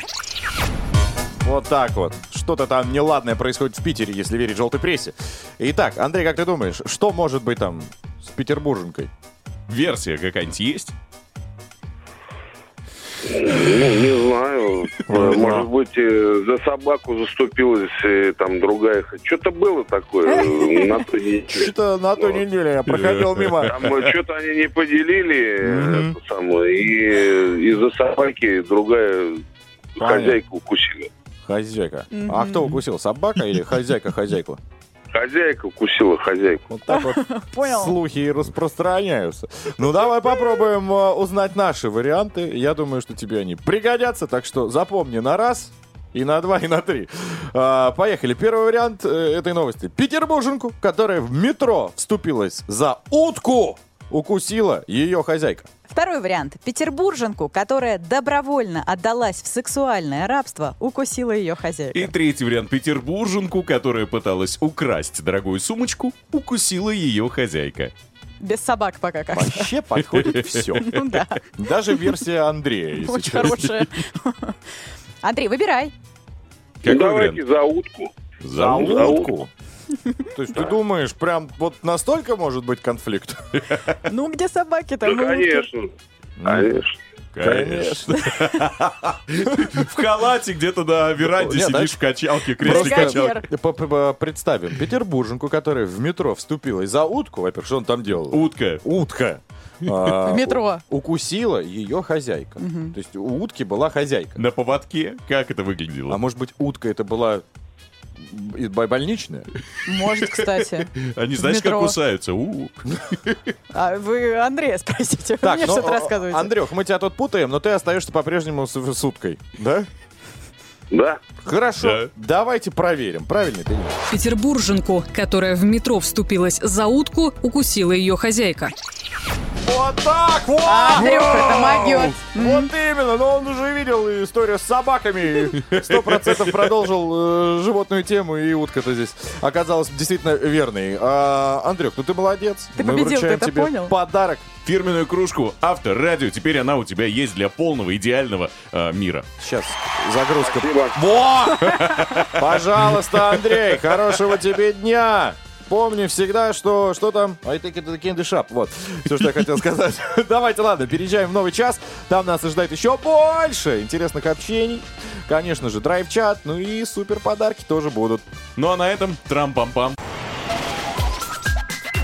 Вот так вот. Что-то там неладное происходит в Питере, если верить желтой прессе. Итак, Андрей, как ты думаешь, что может быть там с петербурженкой? Версия какая-нибудь есть? Ну, не знаю. Может быть, за собаку заступилась э, там другая. Что-то было такое на той неделе. Что-то на той неделе я проходил мимо. Там что-то они не поделили, это самое, и из-за собаки другая хозяйка укусила. Хозяйка. А кто укусил, собака или хозяйка хозяйку? Хозяйка укусила хозяйку. Вот так вот слухи и распространяются. Ну, давай попробуем э, узнать наши варианты. Я думаю, что тебе они пригодятся, так что запомни на раз, и на два, и на три. А, поехали. Первый вариант э, этой новости. Петербурженку, которая в метро вступилась за утку, укусила ее хозяйка. Второй вариант. Петербурженку, которая добровольно отдалась в сексуальное рабство, укусила ее хозяйка. И третий вариант. Петербурженку, которая пыталась украсть дорогую сумочку, укусила ее хозяйка. Без собак пока как. Вообще подходит все. Ну да. Даже версия Андрея, если Очень честно. хорошая. Андрей, выбирай. Какой Давайте вариант? за утку. За За утку? То есть ты думаешь, прям вот настолько может быть конфликт? Ну, где собаки Ну, там? конечно. Конечно. Конечно. В халате где-то на веранде сидишь да? в качалке, кресле качалке. Представим, петербурженку, которая в метро вступилась за утку, во-первых, что он там делал? Утка. Утка. А, В метро. у- Укусила ее хозяйка. То есть у утки была хозяйка. На поводке. Как это выглядело? А может быть, утка это была и бо- больничная? Может, кстати. Они знаешь, как кусаются? У. А вы Андрея спросите, вы мне ну, что-то рассказываете. Андрюх, мы тебя тут путаем, но ты остаешься по-прежнему с, уткой, да? Да. Хорошо, Да. давайте проверим, правильно ты нет? Петербурженку, которая в метро вступилась за утку, укусила ее хозяйка. Вот так вот! Андрюха, это могет. Вот именно, но он уже видел историю с собаками. Сто процентов продолжил э, животную тему, и утка-то здесь оказалась действительно верной. А, Андрюх, ну ты молодец. Ты Мы победил, ты вручаем это тебе понял? подарок. Фирменную кружку Авторадио. Теперь она у тебя есть для полного идеального э, мира. Сейчас загрузка. Спасибо. Во! Пожалуйста, Андрей, хорошего тебе дня! Помни всегда, что что там? I take it in the shop. Вот, все, что я хотел сказать. Давайте, ладно, переезжаем в новый час. Там нас ожидает еще больше интересных общений. Конечно же, драйв-чат, ну и супер подарки тоже будут. Ну а на этом трам-пам-пам.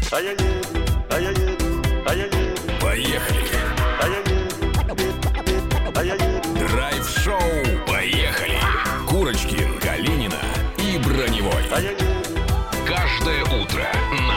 Поехали. Драйв-шоу. Поехали. Курочкин, Калинина и Броневой. Каждое утро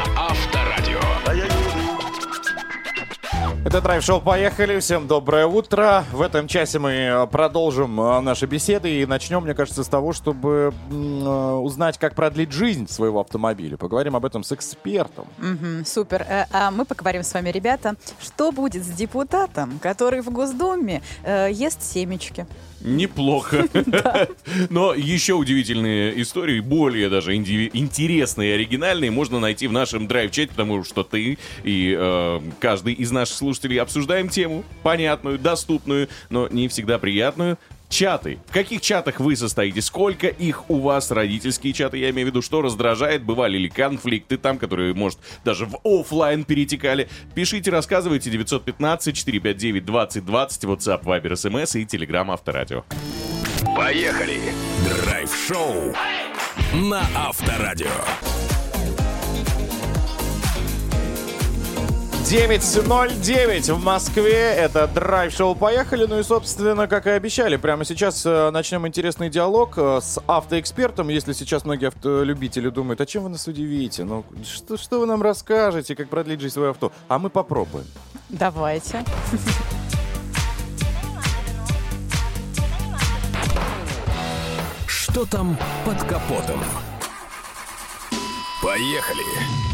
Это драйв-шоу «Поехали». Всем доброе утро. В этом часе мы э, продолжим э, наши беседы и начнем, мне кажется, с того, чтобы э, узнать, как продлить жизнь своего автомобиля. Поговорим об этом с экспертом. Мгм, супер. А мы поговорим с вами, ребята, что будет с депутатом, который в Госдуме ест семечки. Неплохо. Но еще удивительные истории, более даже интересные и оригинальные, можно найти в нашем драйв-чате, потому что ты и каждый из наших слушателей обсуждаем тему, понятную, доступную, но не всегда приятную. Чаты. В каких чатах вы состоите? Сколько их у вас? Родительские чаты, я имею в виду, что раздражает? Бывали ли конфликты там, которые, может, даже в оффлайн перетекали? Пишите, рассказывайте. 915-459-2020, WhatsApp, Viber, SMS и Telegram Авторадио. Поехали. Драйв-шоу на Авторадио. 9.09 в Москве. Это драйв-шоу «Поехали». Ну и, собственно, как и обещали, прямо сейчас э, начнем интересный диалог э, с автоэкспертом. Если сейчас многие автолюбители думают, а чем вы нас удивите? Ну, что, что вы нам расскажете, как продлить жизнь своего авто? А мы попробуем. Давайте. Что там под капотом? Поехали.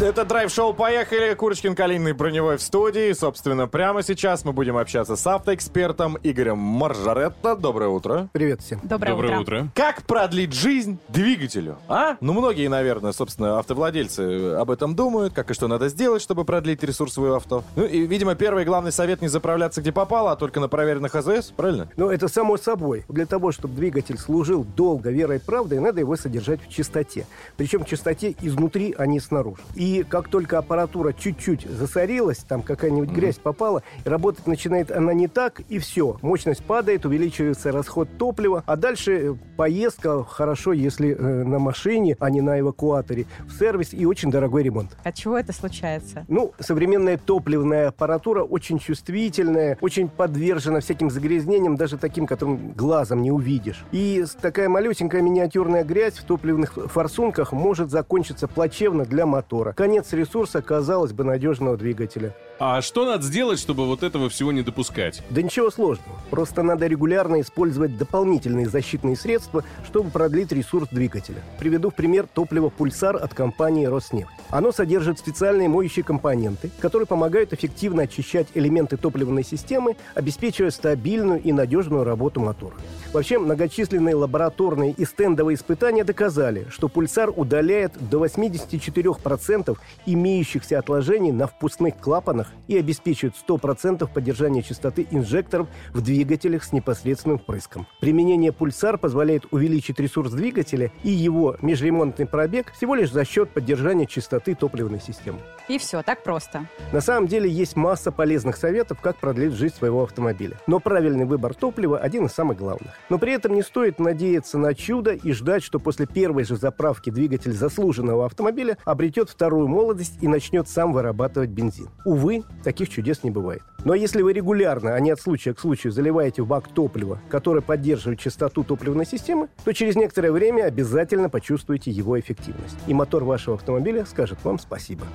Это драйв-шоу «Поехали». Курочкин, Калинный, Броневой в студии. Собственно, прямо сейчас мы будем общаться с автоэкспертом Игорем Маржаретто. Доброе утро. Привет всем. Доброе, Доброе утро. утро. Как продлить жизнь двигателю? А? Ну, многие, наверное, собственно, автовладельцы об этом думают, как и что надо сделать, чтобы продлить ресурс своего авто. Ну, и, видимо, первый главный совет не заправляться где попало, а только на проверенных АЗС, правильно? Ну, это само собой. Для того, чтобы двигатель служил долго верой и правдой, надо его содержать в чистоте. Причем в чистоте изнутри, а не снаружи. И как только аппаратура чуть-чуть засорилась, там какая-нибудь грязь попала, и работать начинает она не так, и все. Мощность падает, увеличивается расход топлива, а дальше э, поездка хорошо, если э, на машине, а не на эвакуаторе, в сервис и очень дорогой ремонт. От чего это случается? Ну, современная топливная аппаратура очень чувствительная, очень подвержена всяким загрязнениям, даже таким, которым глазом не увидишь. И такая малюсенькая миниатюрная грязь в топливных форсунках может закончиться плачевно для мотора. Конец ресурса, казалось бы, надежного двигателя. А что надо сделать, чтобы вот этого всего не допускать? Да ничего сложного. Просто надо регулярно использовать дополнительные защитные средства, чтобы продлить ресурс двигателя. Приведу в пример топливо «Пульсар» от компании «Роснефть». Оно содержит специальные моющие компоненты, которые помогают эффективно очищать элементы топливной системы, обеспечивая стабильную и надежную работу мотора. Вообще, многочисленные лабораторные и стендовые испытания доказали, что «Пульсар» удаляет до 84% имеющихся отложений на впускных клапанах и обеспечивает 100% поддержания частоты инжекторов в двигателях с непосредственным впрыском. Применение пульсар позволяет увеличить ресурс двигателя и его межремонтный пробег всего лишь за счет поддержания частоты топливной системы. И все, так просто. На самом деле есть масса полезных советов, как продлить жизнь своего автомобиля. Но правильный выбор топлива – один из самых главных. Но при этом не стоит надеяться на чудо и ждать, что после первой же заправки двигатель заслуженного автомобиля обретет вторую молодость и начнет сам вырабатывать бензин. Увы, таких чудес не бывает. Но если вы регулярно, а не от случая к случаю, заливаете в бак топлива, которое поддерживает частоту топливной системы, то через некоторое время обязательно почувствуете его эффективность. И мотор вашего автомобиля скажет вам спасибо.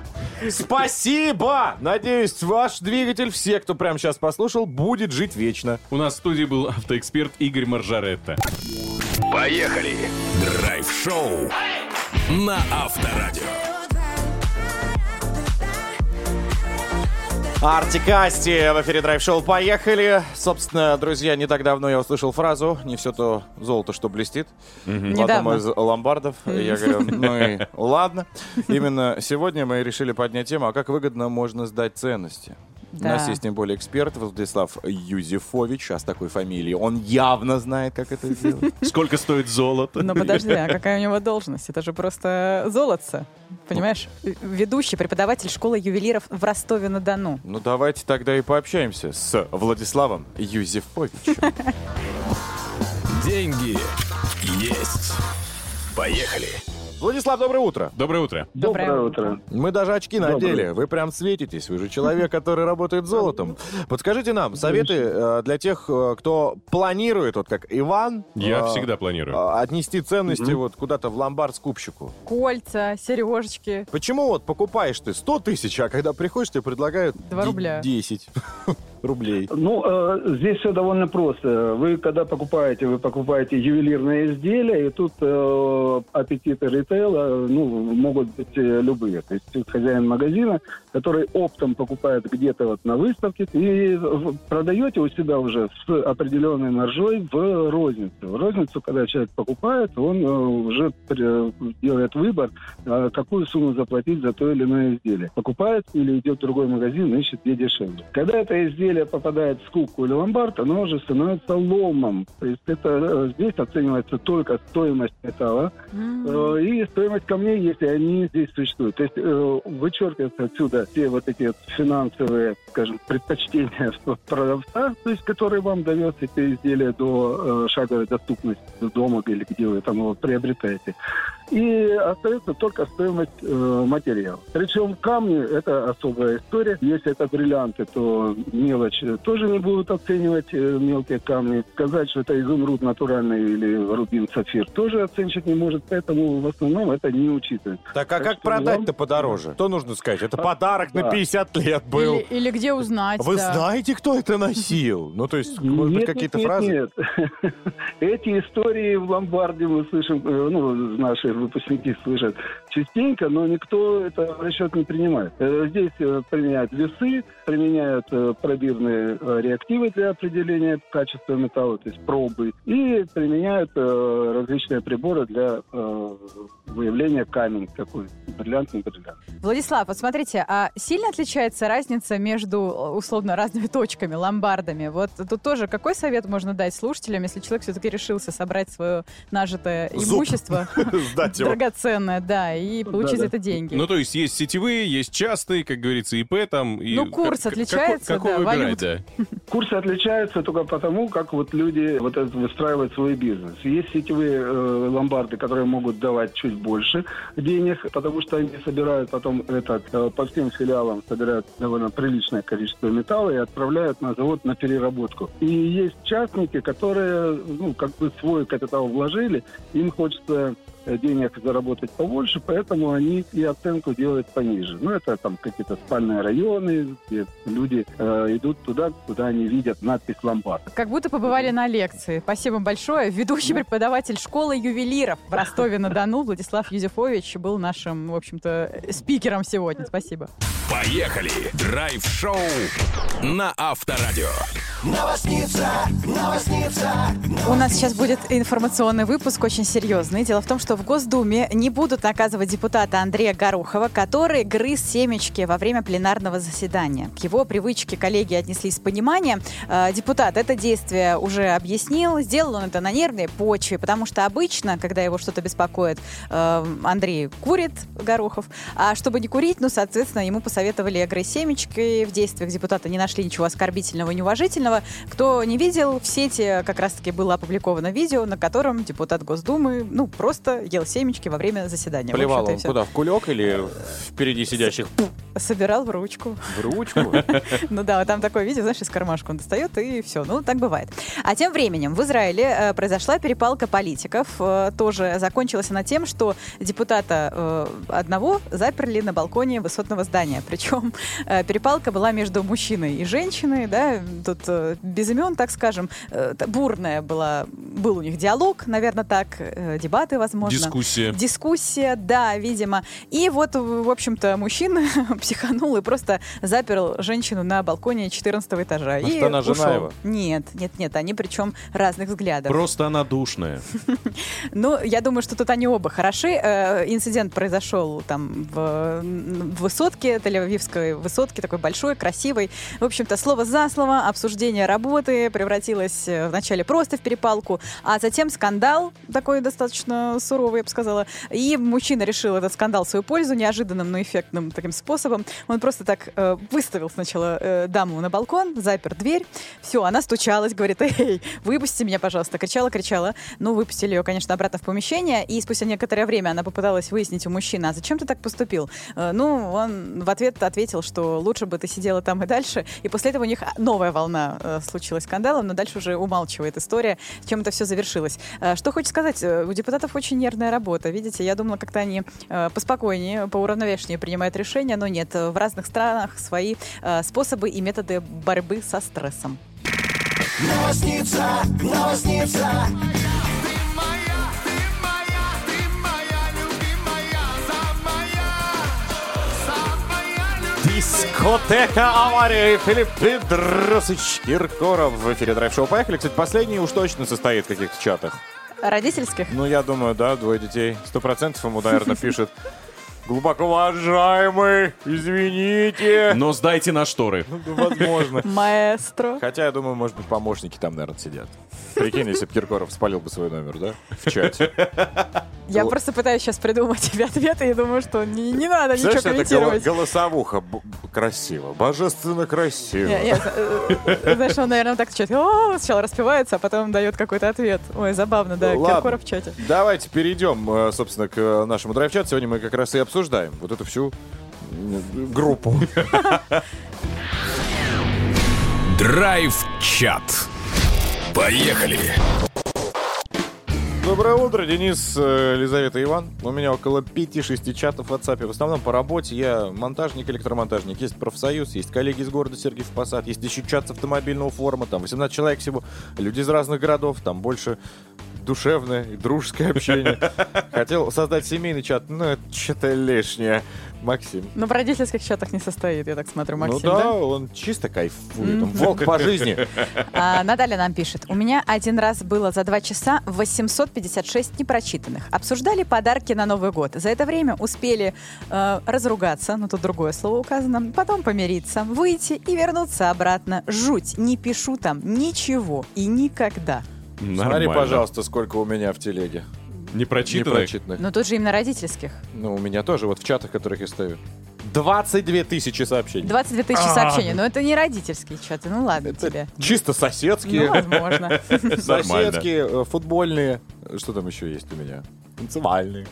Спасибо! Надеюсь, ваш двигатель, все, кто прямо сейчас послушал, будет жить вечно. У нас в студии был автоэксперт Игорь Маржаретто. Поехали! Драйв-шоу на Авторадио. Артикасти в эфире драйв-шоу «Поехали». Собственно, друзья, не так давно я услышал фразу «Не все то золото, что блестит» в одном Недавно. из ломбардов. Я говорю, ну и ладно. Именно сегодня мы решили поднять тему, а как выгодно можно сдать ценности. У Да. нас есть тем более эксперт Владислав Юзефович, а с такой фамилией он явно знает, как это сделать. Сколько стоит золото? Ну подожди, а какая у него должность? Это же просто золотце. Понимаешь? Ведущий, преподаватель школы ювелиров в Ростове-на-Дону. Ну давайте тогда и пообщаемся с Владиславом Юзефовичем. Деньги есть. Поехали! Владислав, доброе утро. Доброе утро. Доброе утро. Мы даже очки надели. Вы прям светитесь. Вы же человек, который работает золотом. Подскажите нам советы э, для тех, э, кто планирует, вот как Иван, Я э, всегда планирую. отнести ценности вот куда-то в ломбард скупщику. Кольца, сережечки. Почему вот покупаешь ты 100 тысяч, а когда приходишь, тебе предлагают Два де- рубля. 10 рублей? Ну, э, здесь все довольно просто. Вы, когда покупаете, вы покупаете ювелирные изделия, и тут э, аппетиты ритейла ну, могут быть э, любые. То есть хозяин магазина, который оптом покупает где-то вот на выставке, и продаете у себя уже с определенной маржой в розницу. В розницу, когда человек покупает, он э, уже делает выбор, э, какую сумму заплатить за то или иное изделие. Покупает или идет в другой магазин, ищет где дешевле. Когда это изделие попадает в скупку или ломбард, оно уже становится ломом. То есть это э, здесь оценивается только стоимость металла э, и стоимость камней, если они здесь существуют. То есть э, вычеркиваются отсюда все вот эти финансовые, скажем, предпочтения продавца, то есть который вам довез эти изделия до э, шаговой доступности до дома или где вы там его приобретаете. И остается только стоимость э, материала. Причем камни – это особая история. Если это бриллианты, то мелочь тоже не будут оценивать э, мелкие камни. Сказать, что это изумруд натуральный или рубин сапфир, тоже оценщик не может. Поэтому в основном это не учитывается. Так а как что продать-то подороже? Что нужно сказать? Это подарок на да. 50 лет был. Или, или где узнать, Вы да. знаете, кто это носил? Ну, то есть, может быть, Нет, какие-то нет, фразы? Нет, Эти истории в ломбарде мы слышим, э, ну, наши выпускники слышат частенько, но никто это в расчет не принимает. Э, Здесь э, применяют весы, применяют э, пробирные реактивы для определения качества металла, то есть пробы, и применяют различные приборы для выявления камень, какой бриллиант, не бриллиант. Владислав, вот смотрите, а сильно отличается разница между, условно, разными точками, ломбардами? Вот тут тоже какой совет можно дать слушателям, если человек все-таки решился собрать свое нажитое Зуб. имущество, Сдать его. драгоценное, да, и получить за это деньги? Ну, то есть есть сетевые, есть частые, как говорится, ИП там. И Ну, курс как- отличается, какой, да, выбирать, валют. да? Курсы отличаются только потому, как вот люди вот это выстраивают свой бизнес. Есть сетевые э, ломбарды, которые могут давать чуть больше денег, потому что они собирают потом этот э, по всем филиалам собирают довольно приличное количество металла и отправляют на завод на переработку. И есть частники, которые ну как бы свой капитал вложили, им хочется денег заработать побольше, поэтому они и оценку делают пониже. Ну, это там какие-то спальные районы, где люди э, идут туда, куда они видят надпись «Ломбард». Как будто побывали на лекции. Спасибо большое. Ведущий преподаватель школы ювелиров в Ростове-на-Дону Владислав Юзефович был нашим, в общем-то, спикером сегодня. Спасибо. Поехали! Драйв-шоу на Авторадио. Новосница, новосница, У нас сейчас будет информационный выпуск, очень серьезный. Дело в том, что в Госдуме не будут наказывать депутата Андрея Горохова, который грыз семечки во время пленарного заседания. К его привычке коллеги отнеслись с пониманием. Э, Депутат это действие уже объяснил. Сделал он это на нервной почве, потому что обычно, когда его что-то беспокоит, э, Андрей курит Горохов. А чтобы не курить, ну, соответственно, ему посоветовали грызть семечки. В действиях депутата не нашли ничего оскорбительного и неуважительного. Кто не видел, в сети как раз-таки было опубликовано видео, на котором депутат Госдумы, ну, просто ел семечки во время заседания. Плевал он куда? В кулек или впереди сидящих? Собирал в ручку. В ручку? Ну да, там такое видео, знаешь, из кармашка он достает, и все. Ну, так бывает. А тем временем в Израиле э, произошла перепалка политиков. Э, тоже закончилась она тем, что депутата э, одного заперли на балконе высотного здания. Причем перепалка была между мужчиной и женщиной, да, тут без имен, так скажем. Бурная была, был у них диалог, наверное, так, дебаты, возможно. Дискуссия. Дискуссия, да, видимо. И вот, в общем-то, мужчина психанул и просто заперл женщину на балконе 14 этажа. Может, и она жена ушел. его? Нет, нет, нет, они причем разных взглядов. Просто она душная. Ну, я думаю, что тут они оба хороши. Э, Инцидент произошел там в, высотке, Тель-Авивской высотке, такой большой, красивой. В общем-то, слово за слово, обсуждение работы превратилось э, вначале просто в перепалку, а затем скандал такой достаточно суровый, я бы сказала. И мужчина решил этот скандал в свою пользу неожиданным, но эффектным таким способом. Он просто так э, выставил сначала э, даму на балкон, запер дверь. Все, она стучалась, говорит, эй, выпусти меня, пожалуйста. Кричала, кричала. Ну, выпустили ее, конечно, обратно в помещение. И спустя некоторое время она попыталась выяснить у мужчины, а зачем ты так поступил? Э, ну, он в ответ ответил, что лучше бы ты сидела там и дальше. И после этого у них новая волна э, случилась скандала, но дальше уже умалчивает история, чем это все завершилось. Э, что хочешь сказать, э, у депутатов очень нервная работа. Видите, я думала, как-то они э, поспокойнее, поуравновешеннее принимают решения, но нет. В разных странах свои э, способы и методы борьбы со стрессом. новосница, новосница. Дискотека аварии Филипп Педросович Киркоров в эфире драйв-шоу. Поехали. Кстати, последний уж точно состоит в каких-то чатах. Родительских? Ну, я думаю, да, двое детей. Сто процентов ему, наверное, пишет. Глубоко уважаемый, извините. Но сдайте на шторы. Ну, Возможно. Маэстро. Хотя, я думаю, может быть, помощники там, наверное, сидят. Прикинь, если бы Киркоров спалил бы свой номер, да? В чате. Я Ну, просто пытаюсь сейчас придумать тебе ответы и думаю, что не, не надо ничего Представляешь, это голо- комментировать. голосовуха. Б- красиво. Божественно красиво. Не- нет, э, э, Знаешь, он, наверное, так чуть «О», сначала распевается, а потом дает какой-то ответ. Ой, забавно, да, Ладно. Киркоров в чате. Давайте перейдем, э, собственно, к нашему драйв-чату. Сегодня мы как раз и обсуждаем вот эту всю группу. Драйв-чат. Поехали! Доброе утро, Денис, э, Елизавета и Иван. У меня около 5-6 чатов в WhatsApp. В основном по работе. Я монтажник, электромонтажник. Есть профсоюз, есть коллеги из города Сергиев Посад, есть еще чат с автомобильного форума. Там 18 человек всего. Люди из разных городов. Там больше душевное и дружеское общение. Хотел создать семейный чат, но это что-то лишнее. Максим. Но в родительских чатах не состоит, я так смотрю, Максим, ну да, да? он чисто кайфует. Он волк по жизни. А, Наталья нам пишет. У меня один раз было за два часа 856 непрочитанных. Обсуждали подарки на Новый год. За это время успели э, разругаться, ну тут другое слово указано, потом помириться, выйти и вернуться обратно. Жуть, не пишу там ничего и никогда. Смотри, Нормально. пожалуйста, сколько у меня в телеге. Непрочитанных? Непрочитанных. Но тут же именно родительских. Ну, у меня тоже, вот в чатах, которых я стою. 22 тысячи сообщений. 22 тысячи А. сообщений, но это не родительские чаты, ну ладно тебе. Чисто соседские. Ну, возможно. Соседские, э, футбольные. Что там еще есть у меня? Танцевальные.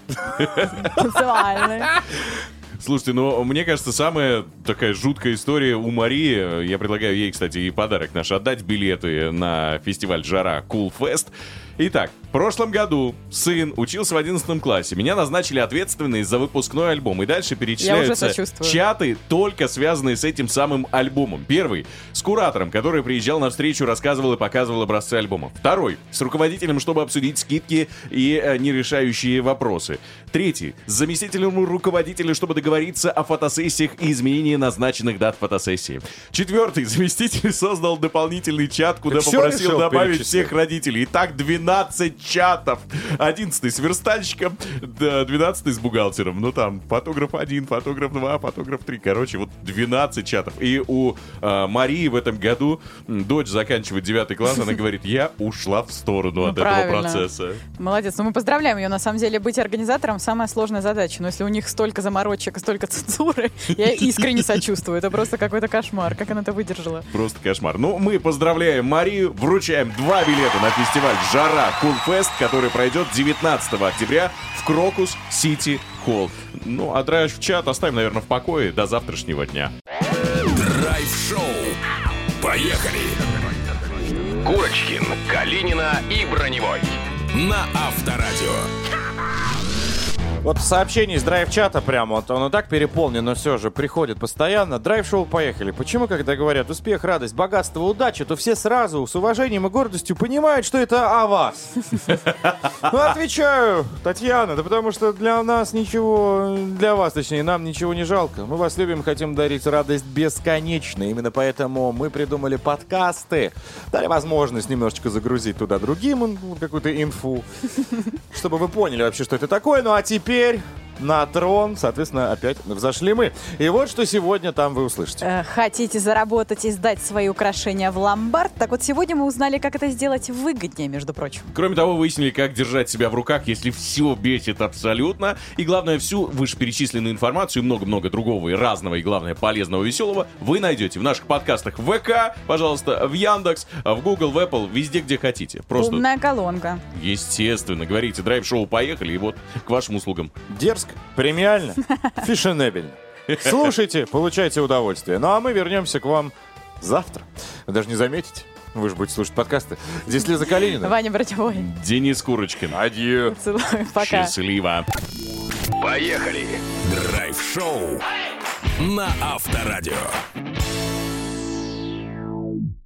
Танцевальные. Слушайте, ну, мне кажется, самая такая жуткая история у Марии, я предлагаю ей, кстати, и подарок наш отдать, билеты на фестиваль «Жара Cool Fest». Итак, в прошлом году сын учился в 11 классе. Меня назначили ответственной за выпускной альбом. И дальше перечисляются чаты, только связанные с этим самым альбомом. Первый — с куратором, который приезжал на встречу, рассказывал и показывал образцы альбома. Второй — с руководителем, чтобы обсудить скидки и э, нерешающие вопросы. Третий — с заместителем руководителя, чтобы договориться о фотосессиях и изменении назначенных дат фотосессии. Четвертый — заместитель создал дополнительный чат, куда Так всё попросил добавить перечислить? всех родителей. Итак, 12 чатов. 11 с верстальщиком, да, 12 с бухгалтером. Ну там фотограф 1, фотограф 2, фотограф 3. Короче, вот 12 чатов. И у э, Марии в этом году дочь заканчивает 9 класс, она говорит, я ушла в сторону Ну, от этого процесса. Молодец. Ну, мы поздравляем ее. На самом деле, быть организатором самая сложная задача. Но если у них столько заморочек и столько цензуры, я искренне сочувствую. Это просто какой-то кошмар. Как она это выдержала? Просто кошмар. Ну, мы поздравляем Марию, вручаем два билета на фестиваль «Жара Cool Fest», который пройдет 19 октября в Крокус Сити Холл. Ну, а драйв в чат оставим, наверное, в покое до завтрашнего дня. Драйв-шоу. Поехали! Курочкин, Калинина и Броневой. На Авторадио. Вот сообщение из драйв-чата прямо, вот он и так переполнен, но все же приходит постоянно. Драйв-шоу поехали. Почему, когда говорят успех, радость, богатство, удача, то все сразу с уважением и гордостью понимают, что это о вас? Ну, отвечаю, Татьяна, да потому что для нас ничего, для вас, точнее, нам ничего не жалко. Мы вас любим, хотим дарить радость бесконечно. Именно поэтому мы придумали подкасты. Дали возможность немножечко загрузить туда другим какую-то инфу, чтобы вы поняли вообще, что это такое. Ну а теперь ter на трон, соответственно, опять взошли мы. И вот что сегодня там вы услышите. Э, Хотите заработать и сдать свои украшения в ломбард? Так вот, сегодня мы узнали, как это сделать выгоднее, между прочим. Кроме того, выяснили, как держать себя в руках, если все бесит абсолютно. И главное, всю вышеперечисленную информацию и много-много другого и разного, и главное, полезного, веселого вы найдете в наших подкастах в ВК, пожалуйста, в Яндекс, в Google, в Apple, везде, где хотите. Просто, Умная колонка. естественно, говорите, драйв-шоу поехали, и вот к вашим услугам. Дерзко, премиально, фешенебельно. Слушайте, получайте удовольствие. Ну а мы вернемся к вам завтра. Вы даже не заметите. Вы же будете слушать подкасты. Здесь Лиза Калинина. Ваня Братевой. Денис Курочкин. Адью. Целую. Пока. Счастливо. Поехали! Драйв-шоу на Авторадио.